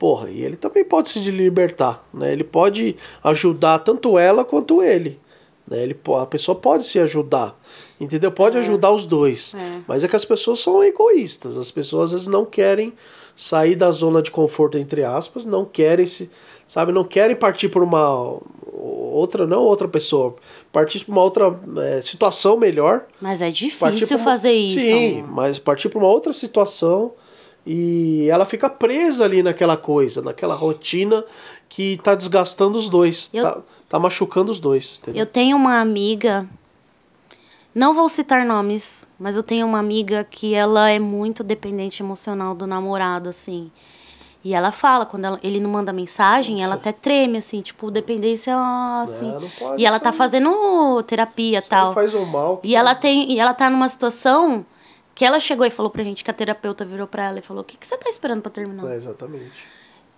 e, Porra, e ele também pode se libertar, né? Ele pode ajudar tanto ela quanto ele. Né? Ele, a pessoa pode se ajudar, entendeu? Pode ajudar os dois. É. Mas é que as pessoas são egoístas. As pessoas às vezes não querem sair da zona de conforto, entre aspas, não querem se. Sabe, não querem partir por uma outra, não outra pessoa, partir para uma outra é, situação melhor. Mas é difícil uma- fazer isso. Sim, mas partir para uma outra situação e ela fica presa ali naquela coisa, naquela rotina que tá desgastando os dois, Eu- tá, tá machucando os dois. Entendeu? Eu tenho uma amiga, não vou citar nomes, mas eu tenho uma amiga que ela é muito dependente emocional do namorado, assim. E ela fala, quando ela- ele não manda mensagem, ela até treme, assim, tipo, dependência, assim. não pode e ela tá fazendo terapia e tal. faz um mal. E ela tem, e ela tá numa situação que ela chegou e falou pra gente que a terapeuta virou pra ela e falou: "O que que você tá esperando pra terminar?" É, exatamente.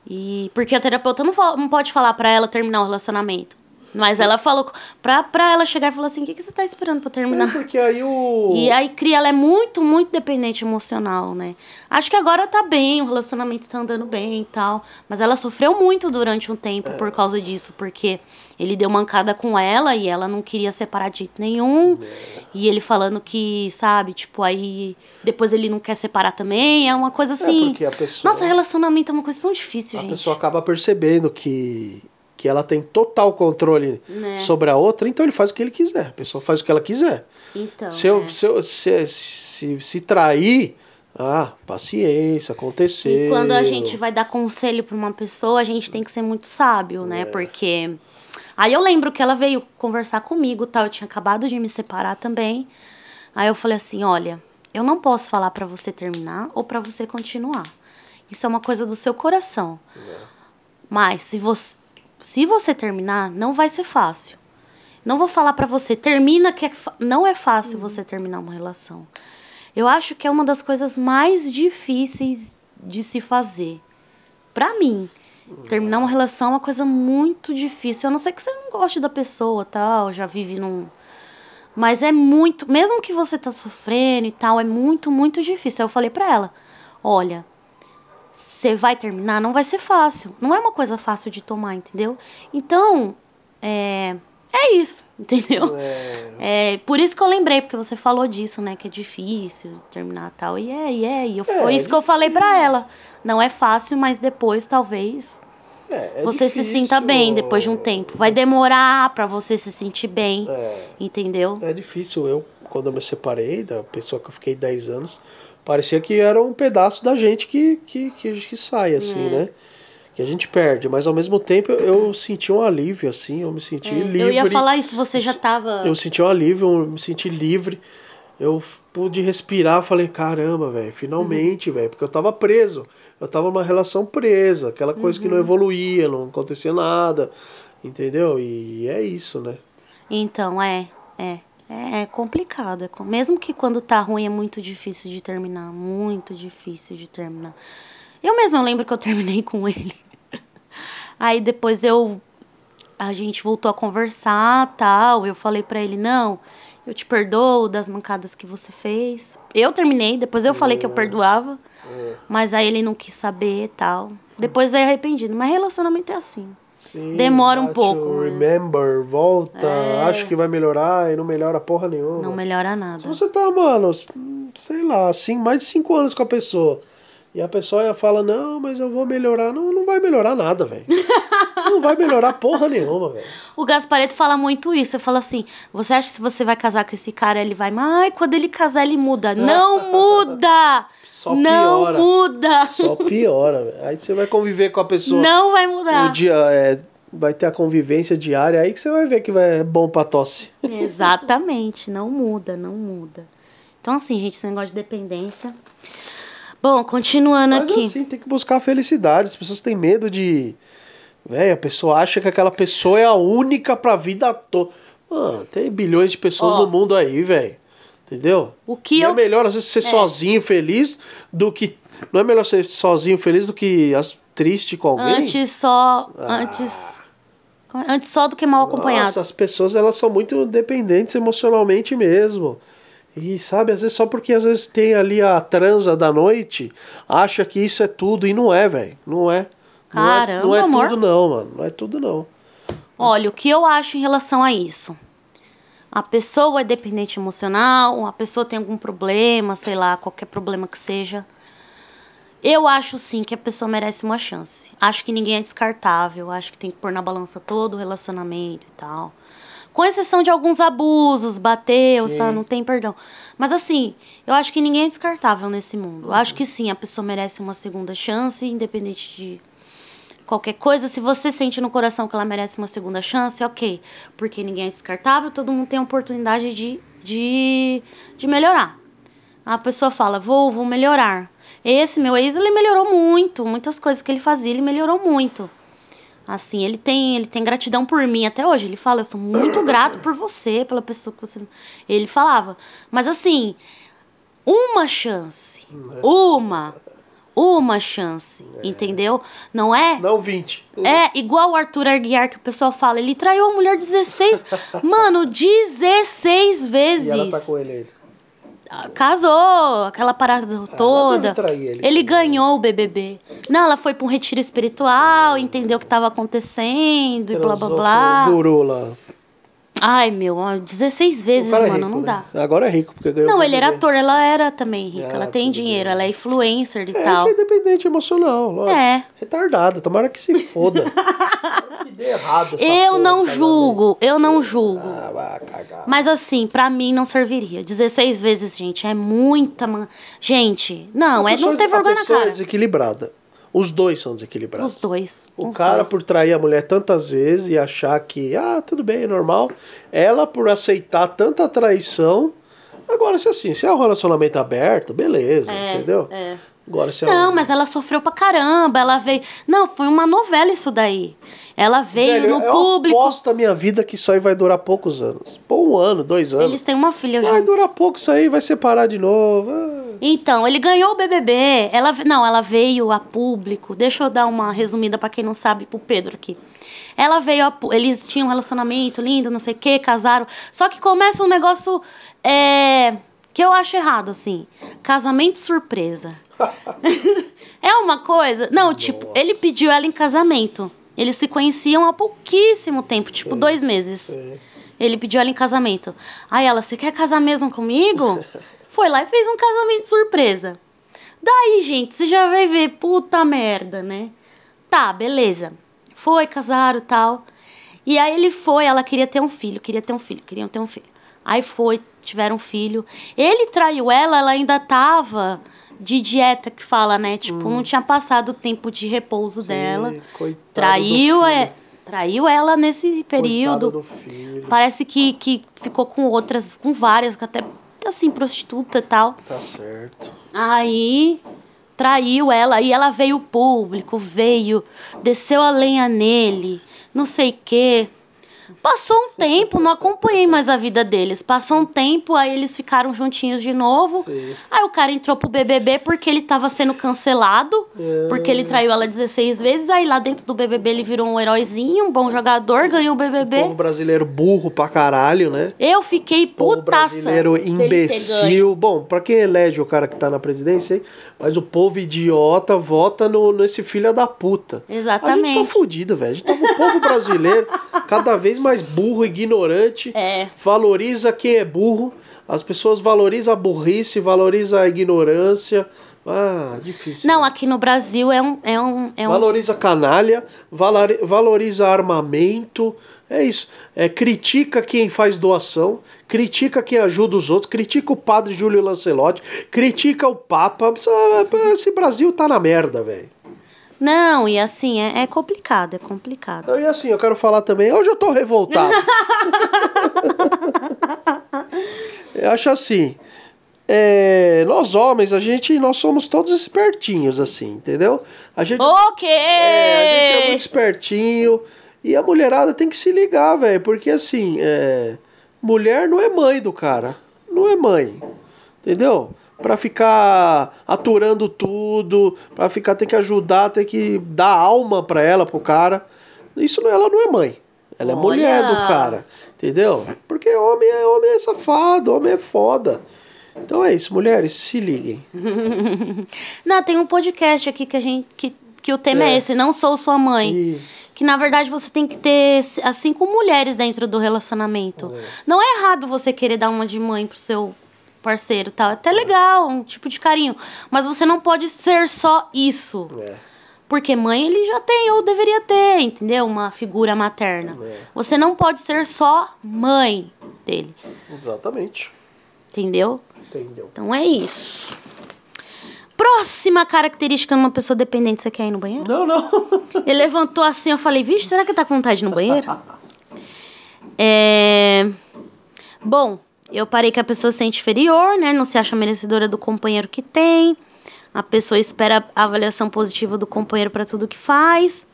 E porque a terapeuta não, não pode falar pra ela terminar o relacionamento. Mas ela falou pra, pra ela chegar e falar assim: "O que que você tá esperando pra É terminar?" porque aí o. E aí cria, ela é muito, muito dependente emocional, né? Acho que agora tá bem, o relacionamento tá andando bem e tal. Mas ela sofreu muito durante um tempo É. por causa disso, porque ele deu mancada com ela e ela não queria separar de jeito nenhum. É. E ele falando que, sabe, tipo, aí depois ele não quer separar também. É uma coisa assim. porque a pessoa- Nossa, relacionamento é uma coisa tão difícil, a gente. pessoa acaba percebendo que, que ela tem total controle Né. sobre a outra, então ele faz o que ele quiser. A pessoa faz o que ela quiser. Então. se, eu, é. se, eu- se, se, se trair, ah, paciência, aconteceu. E quando a gente vai dar conselho pra uma pessoa, a gente tem que ser muito sábio, É. né? Porque. Aí eu lembro que ela veio conversar comigo, tal, eu tinha acabado de me separar também. Aí eu falei assim, olha, eu não posso falar pra você terminar ou pra você continuar. Isso é uma coisa do seu coração. Mas se você se você terminar, não vai ser fácil. Não vou falar pra você, termina que é não é fácil você terminar uma relação. Eu acho que é uma das coisas mais difíceis de se fazer. Pra mim, terminar uma relação é uma coisa muito difícil. A não ser que você não goste da pessoa, tal, já vive num mas é muito, mesmo que você tá sofrendo e tal, é muito, muito difícil. Aí eu falei pra ela: "Olha, você vai terminar, não vai ser fácil. Não é uma coisa fácil de tomar, entendeu? Então, é, é isso, entendeu? É. por isso que eu lembrei, porque você falou disso, né? Que é difícil terminar tal. E é, e é. E eu, foi É, isso que eu falei pra ela. Não é fácil, mas depois, talvez, É, é você se difícil. sinta bem depois de um tempo. Vai demorar pra você se sentir bem, É. entendeu? É difícil. Eu, quando eu me separei da pessoa que eu fiquei 10 anos, parecia que era um pedaço da gente que, que, que, que sai, assim, É. né? Que a gente perde. Mas ao mesmo tempo eu, eu senti um alívio, assim. Eu me senti livre. É, Eu ia falar isso, você já tava. Eu senti um alívio, eu me senti livre. Eu pude respirar, falei, caramba, velho, finalmente, velho, porque eu tava preso. Eu tava numa relação presa, aquela coisa que não Uhum. evoluía, não acontecia nada, entendeu? E é isso, né? Então, é, é. É complicado. é Mesmo que quando tá ruim é muito difícil de terminar. Muito difícil de terminar. Eu mesma lembro que eu terminei com ele. Aí depois eu. A gente voltou a conversar tal. Eu falei pra ele: não, eu te perdoo das mancadas que você fez. Eu terminei, depois eu falei que eu perdoava. Mas aí ele não quis saber tal. Depois veio arrependido. Mas relacionamento é assim. Sim, Demora um pouco, né? Remember, volta, É. acho que vai melhorar e não melhora porra nenhuma. Não melhora nada. Se você tá, mano, sei lá, assim, mais de cinco anos com a pessoa. E a pessoa fala, não, mas eu vou melhorar. Não, não vai melhorar nada, velho. não vai melhorar porra nenhuma, velho. O Gaspareto fala muito isso. Ele fala assim: você acha que se você vai casar com esse cara, ele vai. Ai, quando ele casar, ele muda. Não muda! Só não piora. muda! Só piora, velho. Aí você vai conviver com a pessoa. Não vai mudar. O dia é, vai ter a convivência diária, aí que você vai ver que vai, é bom pra tosse. Exatamente, não muda, não muda. Então, assim, gente, esse negócio de dependência. Bom, continuando Mas aqui. assim, tem que buscar a felicidade. As pessoas têm medo de. Velho, a pessoa acha que aquela pessoa é a única pra vida toda. Mano, tem bilhões de pessoas Ó. no mundo aí, velho. Entendeu? O que Não eu- é melhor, às vezes, ser sozinho feliz do que. Não é melhor ser sozinho feliz do que as, triste com alguém? Antes só. Antes. Antes só do que mal acompanhado. Nossa, as pessoas elas são muito dependentes emocionalmente mesmo. E sabe, às vezes só porque às vezes tem ali a transa da noite, acha que isso é tudo e não é, velho. Não é. Não é- Caramba, não é, amor. tudo não, mano. Não é tudo não. Olha, o que eu acho em relação a isso? A pessoa é dependente emocional, a pessoa tem algum problema, sei lá, qualquer problema que seja. Eu acho sim que a pessoa merece uma chance. Acho que ninguém é descartável, acho que tem que pôr na balança todo o relacionamento e tal. Com exceção de alguns abusos, bateu, Sim. não tem perdão. Mas assim, eu acho que ninguém é descartável nesse mundo. Eu acho que sim, a pessoa merece uma segunda chance, independente de qualquer coisa, se você sente no coração que ela merece uma segunda chance, ok. Porque ninguém é descartável, todo mundo tem a oportunidade de, de, de melhorar. A pessoa fala, vou, vou melhorar. Esse meu ex, ele melhorou muito. Muitas coisas que ele fazia, ele melhorou muito. Assim, ele tem, ele tem gratidão por mim até hoje. Ele fala, eu sou muito grato por você, pela pessoa que você. Ele falava. Mas assim, uma chance. Uma. Uma chance. Entendeu? Não é? Não 20. É igual o Arthur Aguiar que o pessoal fala, ele traiu a mulher 16. Mano, 16 vezes. E ela tá com ele ainda. Casou, aquela parada toda. deve trair ele ele também. ganhou o BBB. Não, ela foi pra um retiro espiritual, entendeu o que tava acontecendo e blá blá Transou blá. com O guru lá. Ai, meu, ó, 16 O vezes, cara é mano, rico, não né? dá. Agora é rico, porque ganhou Não, ele era ator, ela era também rica. Ah, ela tem dinheiro, bem. ela é influencer e É, tal. isso é independente emocional, lógico. É. Retardada, tomara que se foda. Que errado Eu não casamento. julgo, eu não julgo. Ah, vai cagar. Mas assim, pra mim não serviria. 16 vezes, gente, é muita. Man... Gente, não, é A não pessoa- ter vergonha na pessoa cara. é desequilibrada. Os dois são desequilibrados. Os dois. O os cara dois. por trair a mulher tantas vezes e achar que, ah, tudo bem, é normal. Ela por aceitar tanta traição. Agora, se assim, se é um relacionamento aberto, beleza, É, entendeu? é. Agora, se é Não, um... mas ela sofreu pra caramba. Ela veio. Não, foi uma novela isso daí. Ela veio Velho, no eu público. aposto a minha vida que isso aí vai durar poucos anos. Pô, um ano, dois anos. Eles têm uma filha Vai juntos. durar pouco isso aí, vai separar de novo. Ah. Então, ele ganhou o BBB. Ela, não, ela veio a público. Deixa eu dar uma resumida pra quem não sabe, pro Pedro aqui. Ela veio a, eles tinham um relacionamento lindo, não sei o quê, casaram. Só que começa um negócio é, que eu acho errado, assim. Casamento surpresa. é uma coisa. Não, tipo, ele pediu ela em casamento. Eles se conheciam há pouquíssimo tempo, tipo, dois meses. Ele pediu ela em casamento. Aí ela, você quer casar mesmo comigo? Foi lá e fez um casamento surpresa. Daí, gente, você já vai ver, puta merda, né? Tá, beleza. Foi, casaram e tal. E aí ele foi, ela queria ter um filho, queria ter um filho, queriam ter um filho. Aí foi, tiveram um filho. Ele traiu ela, ela ainda tava de dieta, que fala, né? Tipo, não tinha passado o tempo de repouso dela. coitado Traiu, é, traiu ela nesse período. Parece que, que ficou com outras, com várias, até assim, prostituta e tal. Tá certo. Aí traiu ela e ela veio público, veio, desceu a lenha nele, não sei o quê. Passou um tempo, não acompanhei mais a vida deles. Passou um tempo, aí eles ficaram juntinhos de novo. Sim. Aí o cara entrou pro BBB porque ele tava sendo cancelado, porque ele traiu ela 16 vezes. Aí lá dentro do BBB ele virou um heróizinho, um bom jogador, ganhou o BBB. Povo brasileiro burro pra caralho, né? Eu fiquei Povo putaça. brasileiro ter ganho. imbecil. Bom, pra quem elege o cara que tá na presidência aí, mas o povo idiota vota no, nesse filho da puta. A gente Exatamente. tá fudido, velho. A gente tá com o povo brasileiro cada vez mais burro, ignorante. É. Valoriza quem é burro. As pessoas valorizam a burrice, valorizam a ignorância. Ah, difícil. Não, aqui no Brasil é um. É um, é um Valoriza canalha, valori- valoriza armamento. É isso. É, critica quem faz doação, critica quem ajuda os outros, critica o padre Júlio Lancelotti, critica o Papa. Esse Brasil tá na merda, velho. Não, e assim, é, é complicado, é complicado. E assim, eu quero falar também, hoje eu tô revoltado. eu acho assim, é, nós homens, a gente, nós somos todos espertinhos, assim, entendeu? A gente, Ok! é, a gente é muito espertinho e a mulherada tem que se ligar, velho, porque assim, é, mulher não é mãe do cara, não é mãe, entendeu? Pra ficar aturando tudo, pra ficar, tem que ajudar, tem que dar alma pra ela, pro cara. Isso não, ela não é mãe. Ela é Olha! mulher do cara, entendeu? Porque homem é, homem é safado, homem é foda. Então é isso, mulheres, se liguem. Não, tem um podcast aqui que a gente. Que, que o tema é. É. esse, não sou sua mãe. Isso. Que na verdade você tem que ter as cinco mulheres dentro do relacionamento. Não é errado você querer dar uma de mãe pro seu parceiro, tal. É até legal, um tipo de carinho. Mas você não pode ser só isso. É. Porque mãe ele já tem, ou deveria ter, entendeu? Uma figura materna. É. Você não pode ser só mãe dele, Exatamente. entendeu? Entendeu? Então é isso. Próxima característica de uma pessoa dependente, você quer ir no banheiro? Não, não. Ele levantou assim, eu falei, vixe, será que tá com vontade no banheiro? É... Bom, Eu parei que a pessoa se sente inferior, né? Não se acha merecedora do companheiro que tem. A pessoa espera a avaliação positiva do companheiro para tudo que faz.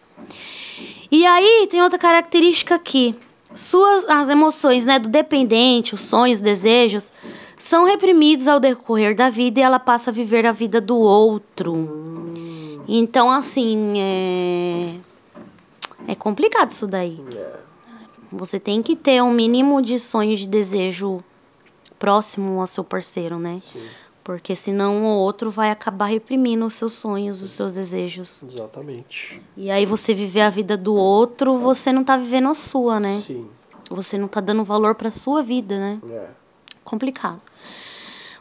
E aí tem outra característica aqui. Suas as emoções, né, do dependente, os sonhos, desejos, são reprimidos ao decorrer da vida e ela passa a viver a vida do outro. Então, assim, é é complicado isso daí. Você tem que ter um mínimo de sonho de desejo próximo ao seu parceiro, né? Porque senão o outro vai acabar reprimindo os seus sonhos, os seus desejos. Exatamente. E aí você viver a vida do outro, você não tá vivendo a sua, né? Sim. Você não tá dando valor pra sua vida, né? É. Complicado.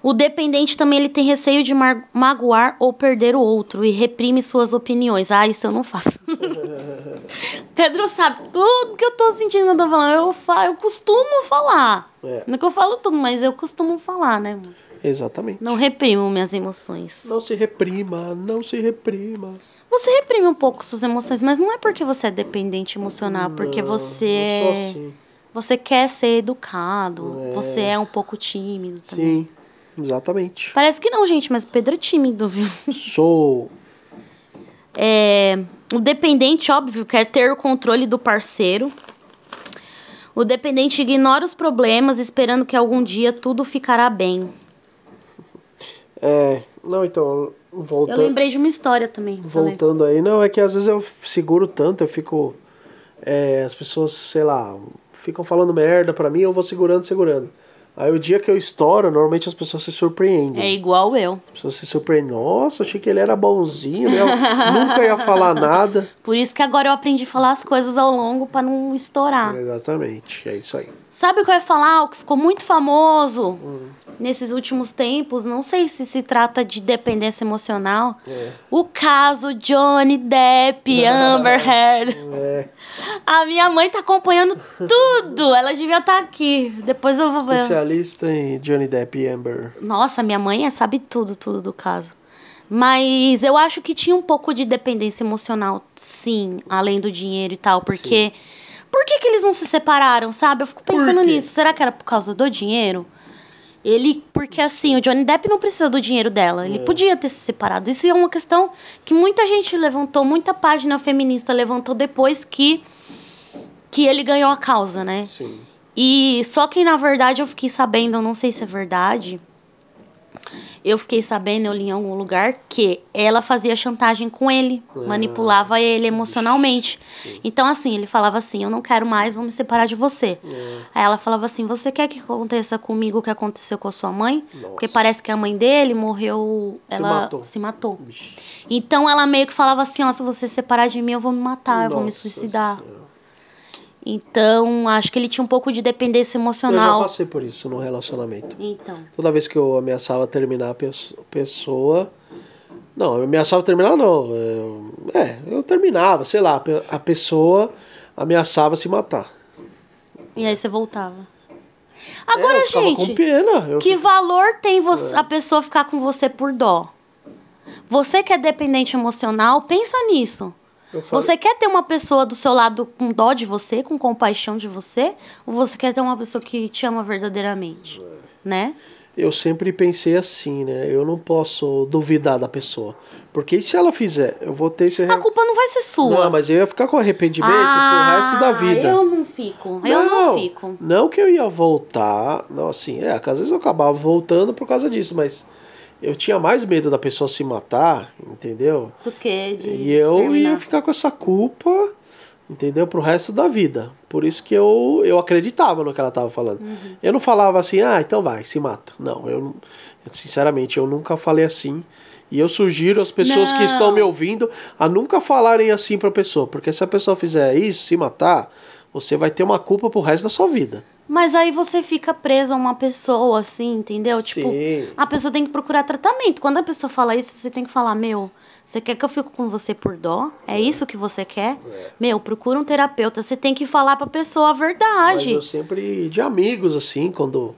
O dependente também ele tem receio de magoar ou perder o outro e reprime suas opiniões. Ah, isso eu não faço. Pedro sabe tudo que eu tô sentindo eu tô falando. Eu, fa eu costumo falar. É. Não é que eu falo tudo, mas eu costumo falar, né? Exatamente. Não reprimo minhas emoções. Não se reprima, não se reprima. Você reprime um pouco suas emoções, mas não é porque você é dependente emocional, porque Não, você eu sou é- assim. você quer ser educado, você é um pouco tímido também. Sim, exatamente. Parece que não, gente, mas o Pedro é tímido, viu? Sou. É, o dependente, óbvio, quer ter o controle do parceiro. O dependente ignora os problemas, esperando que algum dia tudo ficará bem. É. Não, então, Eu voltando. lembrei de uma história também. falei. Voltando aí, não, é que às vezes eu seguro tanto, eu fico. é, as pessoas, sei lá, ficam falando merda pra mim, eu vou segurando, segurando. Aí o dia que eu estouro, normalmente as pessoas se surpreendem. É igual eu. As pessoas se surpreendem. Nossa, achei que ele era bonzinho, né? Nunca ia falar nada. Por isso que agora eu aprendi a falar as coisas ao longo pra não estourar. Exatamente, é isso aí. Sabe o que eu ia falar? O que ficou muito famoso nesses últimos tempos, não sei se se trata de dependência emocional. É. O caso Johnny Depp, Amber Heard. É, A minha mãe tá acompanhando tudo. Ela devia estar aqui. Depois eu vou ver. especialista em Johnny Depp e Amber. Nossa, minha mãe é- sabe tudo, tudo do caso. Mas eu acho que tinha um pouco de dependência emocional, sim, além do dinheiro e tal, porque. Por que, que eles não se separaram, sabe? Eu fico pensando nisso. Será que era por causa do dinheiro? Ele, porque assim, o Johnny Depp não precisa do dinheiro dela. Ele podia ter se separado. Isso é uma questão que muita gente levantou, muita página feminista levantou depois que, que ele ganhou a causa, né? Sim. E só que na verdade eu fiquei sabendo, eu não sei se é verdade. Eu fiquei sabendo, eu li em algum lugar, que ela fazia chantagem com ele, manipulava ele emocionalmente. Então, assim, ele falava assim: Eu não quero mais, vou me separar de você. Aí ela falava assim: Você quer que aconteça comigo o que aconteceu com a sua mãe? Porque parece que a mãe dele morreu. Se ela matou. se matou. Então ela meio que falava assim: Ó, se você se separar de mim, eu vou me matar, eu vou me Nossa suicidar. Senhora. Então, acho que ele tinha um pouco de dependência Eu já emocional. passei por isso no relacionamento. Então. Toda vez que eu ameaçava terminar a pes- pessoa. Não, eu ameaçava terminar, não. Eu- é, eu terminava, sei lá, a pe- a pessoa ameaçava se matar. E aí você voltava. É, Agora, ficava gente, pena. Que valor tem você, a pessoa ficar com você por dó? Você que é dependente emocional, pensa nisso. Você quer ter uma pessoa do seu lado com dó de você, com compaixão de você? Ou você quer ter uma pessoa que te ama verdadeiramente? Né? eu sempre pensei assim, né? Eu não posso duvidar da pessoa. Porque se ela fizer, eu vou ter esse. A culpa não vai ser sua. Não, mas eu ia ficar com arrependimento pro resto da vida. Ah, Eu não fico. Eu não fico. Não que eu ia voltar. Não, assim, é, às vezes eu acabava voltando por causa disso, mas eu tinha mais medo da pessoa se matar, entendeu? Do que de. E eu terminar. ia ficar com essa culpa, entendeu? Pro resto da vida. Por isso que eu, eu acreditava no que ela tava falando. Uhum. Eu não falava assim, ah, então vai, se mata. Não, eu, sinceramente, eu nunca falei assim. E eu sugiro às pessoas que Não. estão me ouvindo a nunca falarem assim pra pessoa. Porque se a pessoa fizer isso, se matar, você vai ter uma culpa pro resto da sua vida. Mas aí você fica preso a uma pessoa, assim, entendeu? Tipo, Sim. a pessoa tem que procurar tratamento. Quando a pessoa fala isso, você tem que falar, meu, você quer que eu fique com você por dó? É, isso que você quer? Meu, procura um terapeuta. Você tem que falar pra pessoa a Mas verdade. eu sempre, de amigos, assim, quando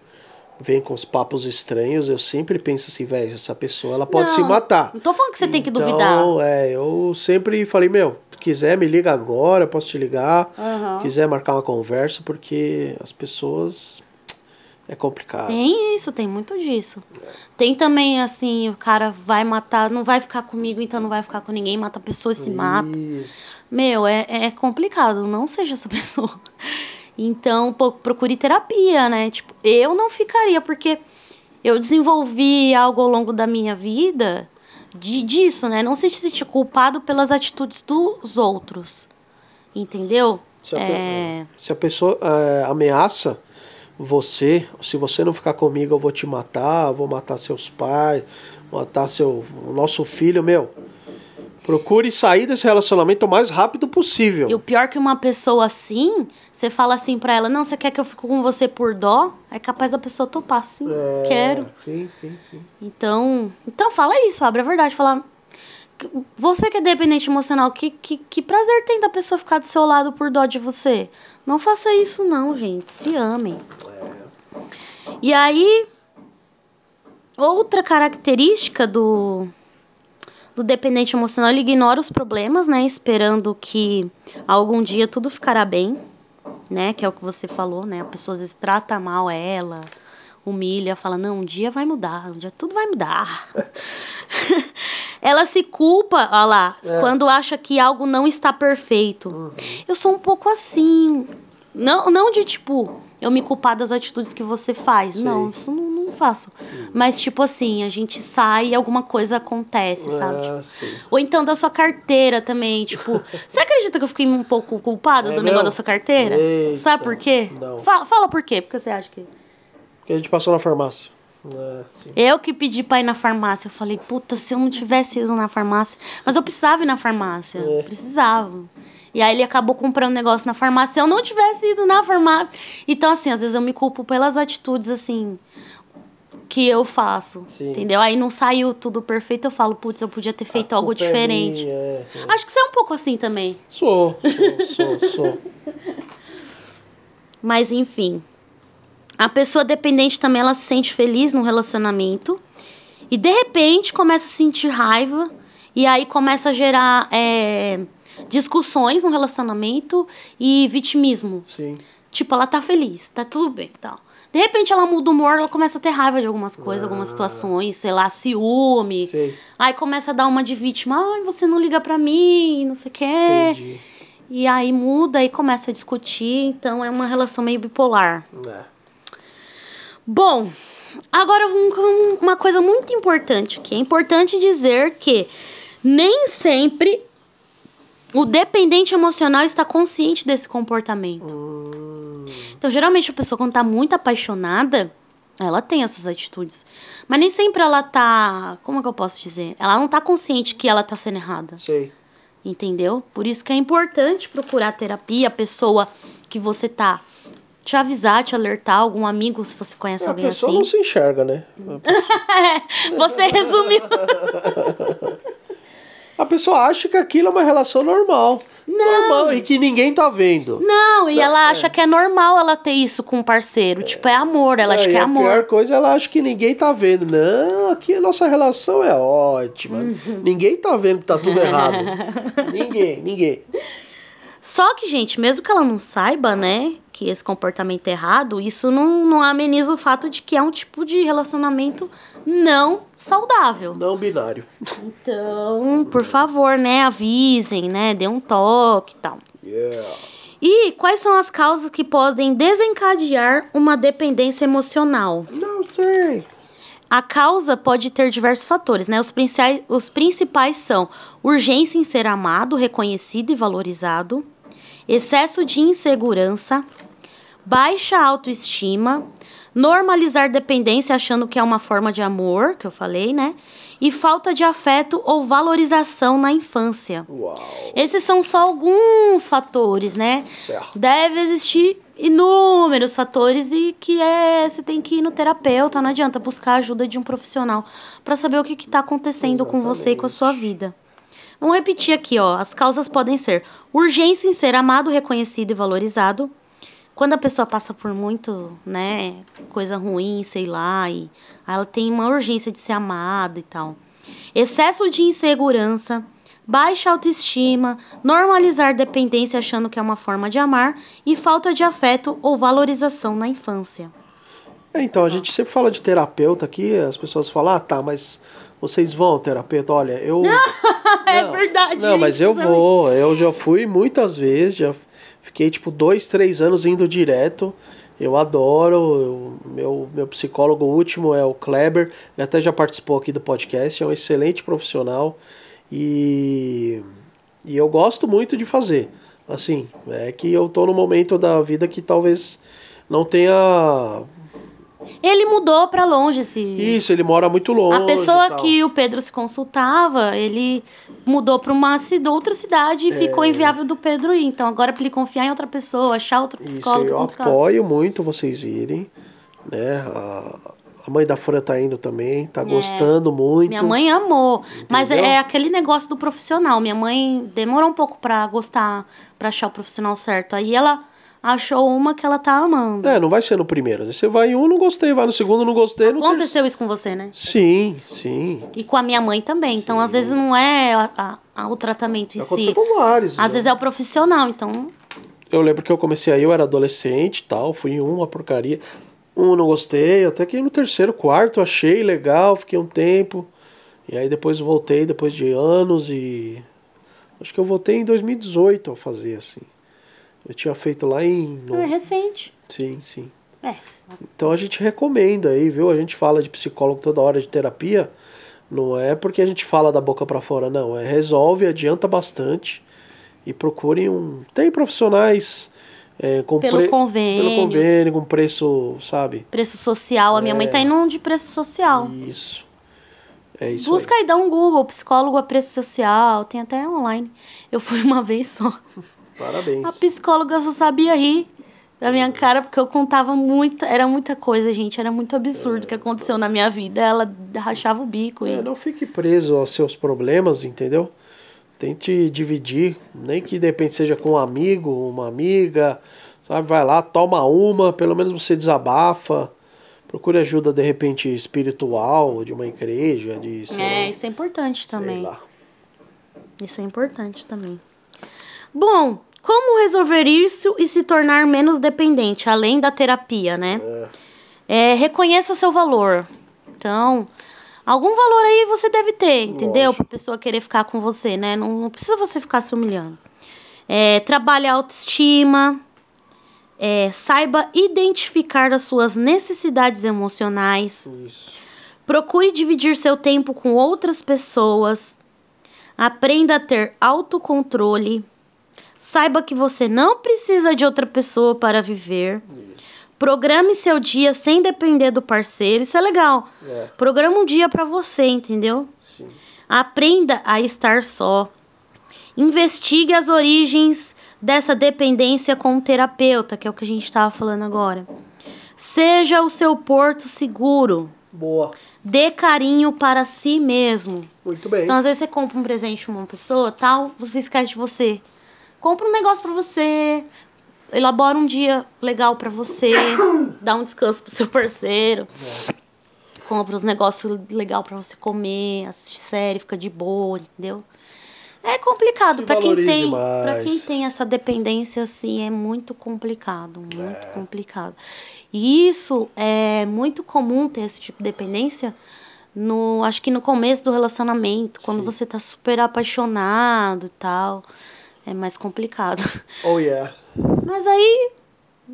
vem com os papos estranhos, eu sempre penso assim, velho, essa pessoa ela pode Não, se matar. Não tô falando que você tem que duvidar. Então, é, eu sempre falei, meu, quiser me liga agora, eu posso te ligar. Aham. Quiser marcar uma conversa, porque as pessoas. É complicado. Tem isso, tem muito disso. Tem também, assim, o cara vai matar, não vai ficar comigo, então não vai ficar com ninguém, mata a pessoa e se mata. Isso. Meu, é, é complicado, não seja essa pessoa. Então, procure terapia, né? Tipo, eu não ficaria, porque eu desenvolvi algo ao longo da minha vida de, disso, né? Não se sentir culpado pelas atitudes dos outros. Entendeu? Se a, É, pe- se a pessoa é, ameaça você, se você não ficar comigo, eu vou te matar, vou matar seus pais, matar seu, o nosso filho, meu. Procure sair desse relacionamento o mais rápido possível. E o pior que uma pessoa assim, você fala assim pra ela, não, você quer que eu fique com você por dó? É capaz da pessoa topar, sim, É, quero. Sim, sim, sim. Então, então fala isso, abre a verdade, fala. Você que é dependente emocional, que, que, que prazer tem da pessoa ficar do seu lado por dó de você? Não faça isso, não, gente. Se amem. E aí, outra característica do, do dependente emocional, ele ignora os problemas, né? Esperando que algum dia tudo ficará bem, né? Que é o que você falou, né? A pessoa às vezes trata mal ela, humilha, fala, não, um dia vai mudar, um dia tudo vai mudar. ela se culpa, olha lá, quando acha que algo não está perfeito. Eu sou um pouco assim. Não, não de tipo, eu me culpar das atitudes que você faz. Não, isso não, não faço. Mas, tipo assim, a gente sai e alguma coisa acontece, sabe? Tipo, Ah, sim. ou então da sua carteira também, tipo. Você acredita que eu fiquei um pouco culpada É do negócio da sua carteira? Eita, Sabe por quê? não. Fala, fala por quê? Porque você acha que. Que a gente passou na farmácia. É, sim. Eu que pedi pra ir na farmácia. Eu falei, puta, se eu não tivesse ido na farmácia. Mas eu precisava ir na farmácia. É. Precisava. E aí ele acabou comprando um negócio na farmácia. Se eu não tivesse ido na farmácia. Então, assim, às vezes eu me culpo pelas atitudes, assim, que eu faço. Sim. Entendeu? Aí não saiu tudo perfeito. Eu falo, putz, eu podia ter feito algo culpa é diferente. minha, é, é. Acho que você é um pouco assim também. Sou, sou, sou, sou. Mas enfim. A pessoa dependente também ela se sente feliz no relacionamento. E de repente começa a sentir raiva. E aí começa a gerar é, discussões no relacionamento e vitimismo. Sim. Tipo, ela tá feliz, tá tudo bem tal. De repente ela muda o humor, ela começa a ter raiva de algumas coisas, algumas situações, sei lá, ciúme. Sei. Aí começa a dar uma de vítima, ai, você não liga pra mim, não sei o quê. Entendi. E aí muda e começa a discutir, então é uma relação meio bipolar. É. Bom, agora uma coisa muito importante aqui. É importante dizer que nem sempre o dependente emocional está consciente desse comportamento. Então, geralmente a pessoa quando tá muito apaixonada, ela tem essas atitudes. Mas nem sempre ela tá, como é que eu posso dizer? Ela não tá consciente que ela tá sendo errada. Sei. Entendeu? Por isso que é importante procurar terapia, a pessoa que você tá te avisar, te alertar, algum amigo, se você conhece A alguém pessoa assim. não se enxerga, né? Você resumiu. A pessoa acha que aquilo é uma relação normal. Normal, e que ninguém tá vendo. Não, e ela acha que é normal ela ter isso com um parceiro. Tipo, é amor, ela acha É, que e é a amor. pior coisa, ela acha que ninguém tá vendo. Não, aqui a nossa relação é ótima. Uhum. Ninguém tá vendo que tá tudo errado. ninguém, ninguém. Só que, gente, mesmo que ela não saiba, né, que esse comportamento é errado, isso não, não ameniza o fato de que é um tipo de relacionamento não saudável. Não binário. Então, por favor, né, avisem, né, dê um toque e tal. Yeah. E quais são as causas que podem desencadear uma dependência emocional? Não sei. A causa pode ter diversos fatores, né? Os principais, os principais são urgência em ser amado, reconhecido e valorizado, excesso de insegurança, baixa autoestima, normalizar dependência achando que é uma forma de amor, que eu falei, né? E falta de afeto ou valorização na infância. Uau. Esses são só alguns fatores, né? Certo. Deve existir inúmeros fatores e que é você tem que ir no terapeuta, não adianta buscar a ajuda de um profissional para saber o que está acontecendo com você e com a sua vida. Vamos repetir aqui, ó. As causas podem ser urgência em ser amado, reconhecido e valorizado. Quando a pessoa passa por muito, né, coisa ruim, sei lá, e ela tem uma urgência de ser amada e tal. Excesso de insegurança, baixa autoestima, normalizar dependência achando que é uma forma de amar e falta de afeto ou valorização na infância. É, então, a gente sempre fala de terapeuta aqui, as pessoas falam, ah, tá, mas vocês vão ao terapeuta? Olha, eu. é Não, verdade. Não, mas eu sabe? vou. Eu já fui muitas vezes, já fiquei tipo dois, três anos indo direto. Eu adoro. eu- meu, meu psicólogo último é o Kleber. Ele até já participou aqui do podcast. É um excelente profissional. E, e eu gosto muito de fazer. Assim, é que eu tô no momento da vida que talvez não tenha. Ele mudou pra longe esse. Isso, ele mora muito longe. A pessoa que o Pedro se consultava, ele mudou pra uma outra cidade e É. ficou inviável do Pedro ir. Então agora pra ele confiar em outra pessoa, achar outro Isso, psicólogo. eu complicado. apoio muito vocês irem, né? A, a mãe da Folha tá indo também, tá gostando muito. É. Minha mãe amou. Mas Entendeu? é aquele negócio do profissional. Minha mãe demorou um pouco pra gostar, pra achar o profissional certo. Aí ela achou uma que ela tá amando. É, não vai ser no primeiro. Às vezes Você vai em um, não gostei, vai no segundo, não gostei, no. Aconteceu isso com você, né? Sim, sim. E com a minha mãe também. Então, às vezes, não é a- a- o tratamento em Aconteceu si. com vários. Às né? vezes é o profissional. Então, Eu lembro que eu comecei aí, eu era adolescente e tal, fui em um, uma porcaria. Um não gostei, até que no terceiro, quarto, achei legal, fiquei um tempo. E aí depois voltei, depois de anos e. Acho que eu voltei em 2018 a fazer, assim. Eu tinha feito lá em. não é recente. Sim, sim. É. Então a gente recomenda aí, viu? A gente fala de psicólogo toda hora de terapia. Não é porque a gente fala da boca pra fora, não. É resolve, adianta bastante. E procurem um. Tem profissionais é, com Pelo convênio. pelo convênio, com preço, sabe? Preço social. A minha mãe É. tá indo um de preço social. Isso. É isso. Busca aí, dá um Google, psicólogo a preço social. Tem até online. Eu fui uma vez só. Parabéns. A psicóloga só sabia rir da minha cara, porque eu contava muita. Era muita coisa, gente. Era muito absurdo o que aconteceu na minha vida. Ela rachava o bico. E... É, não fique preso aos seus problemas, entendeu? Tente dividir, nem que de repente seja com um amigo, uma amiga, sabe? Vai lá, toma uma, pelo menos você desabafa. Procure ajuda de repente espiritual, de uma igreja, de É, lá, isso é importante também. lá. Isso é importante também. Bom, como resolver isso e se tornar menos dependente, além da terapia, né? É, reconheça seu valor. Então, algum valor aí você deve ter, entendeu? Lógico. Pra pessoa querer ficar com você, né? Não, não precisa você ficar se humilhando. É, trabalhe a autoestima. É, saiba identificar as suas necessidades emocionais. Isso. Procure dividir seu tempo com outras pessoas. Aprenda a ter autocontrole. Saiba que você não precisa de outra pessoa para viver. Programe seu dia sem depender do parceiro. Isso é legal. É. Programa um dia para você, entendeu? Sim. Aprenda a estar só. Investigue as origens dessa dependência com o terapeuta, que é o que a gente estava falando agora. Seja o seu porto seguro. Boa. Dê carinho para si mesmo. Muito bem. Então, às vezes você compra um presente pra uma pessoa, tal, você esquece de você. Compra um negócio pra você, elabora um dia legal pra você, dá um descanso pro seu parceiro. Compra uns negócios legal pra você comer, assistir série, fica de boa, entendeu? É complicado pra quem tem, para quem tem essa dependência assim, é muito complicado, muito É. complicado. E isso é muito comum ter esse tipo de dependência no, acho que no começo do relacionamento, quando você tá super apaixonado e tal, é mais complicado. Oh yeah. Mas aí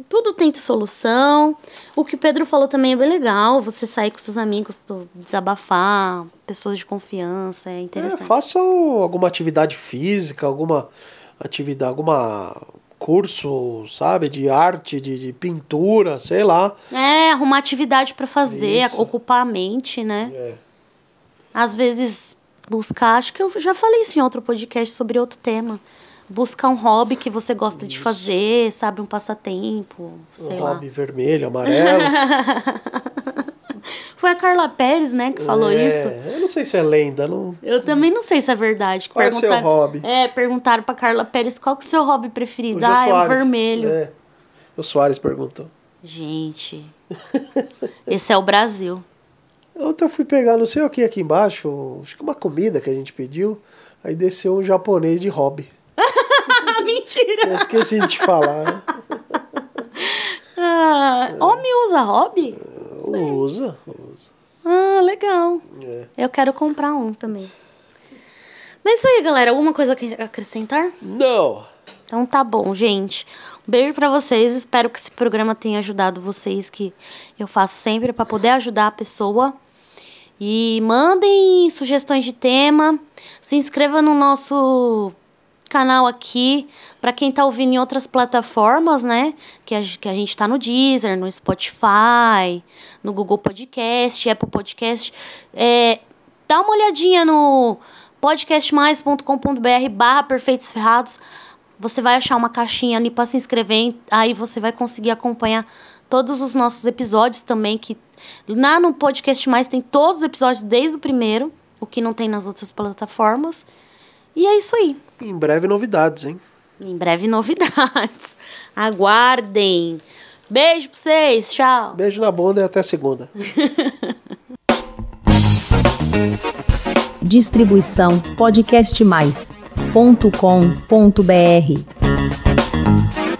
tudo tem solução. O que o Pedro falou também é bem legal. Você sair com seus amigos, desabafar, pessoas de confiança, é É, interessante. faça alguma atividade física, alguma atividade, alguma curso, sabe, de arte, de, de pintura, sei lá. É, arrumar atividade pra fazer, Isso. ocupar a mente, né? É. Às vezes buscar, acho que eu já falei isso em outro podcast sobre outro tema. Buscar um hobby que você gosta de fazer, sabe, um passatempo, sei Um lá. hobby vermelho, amarelo. Foi a Carla Pérez, né, que falou É, isso. Eu não sei se é lenda, não. Eu também não sei se é verdade. Qual é o seu hobby? É, perguntaram pra Carla Pérez qual que é o seu hobby preferido. O ah, é o vermelho. É. O Soares perguntou. Gente, esse é o Brasil. Ontem eu fui pegar não sei o que aqui embaixo, acho que uma comida que a gente pediu. Aí desceu um japonês de hobby. Mentira! Eu esqueci de te falar, né? Ah, homem usa hobby? Usa, usa. Ah, legal. É. Eu quero comprar um também. Mas é isso aí, galera. Alguma coisa a acrescentar? Não. Então tá bom, gente. Um beijo pra vocês. Espero que esse programa tenha ajudado vocês, que eu faço sempre pra poder ajudar a pessoa. E mandem sugestões de tema. Se inscreva no nosso canal aqui. Pra quem tá ouvindo em outras plataformas, né? Que a, que a gente tá no Deezer, no Spotify, no Google Podcast, Apple Podcast. É, dá uma olhadinha no podcastmais.com.br barra perfeitos ferrados. Você vai achar uma caixinha ali para se inscrever. Aí você vai conseguir acompanhar todos os nossos episódios também. Que lá no Podcast Mais tem todos os episódios desde o primeiro, o que não tem nas outras plataformas. E é isso aí. Em breve novidades, hein? Em breve novidades. Aguardem. Beijo pra vocês. Tchau. Beijo na bunda e até segunda. Distribuição podcastmais.com.br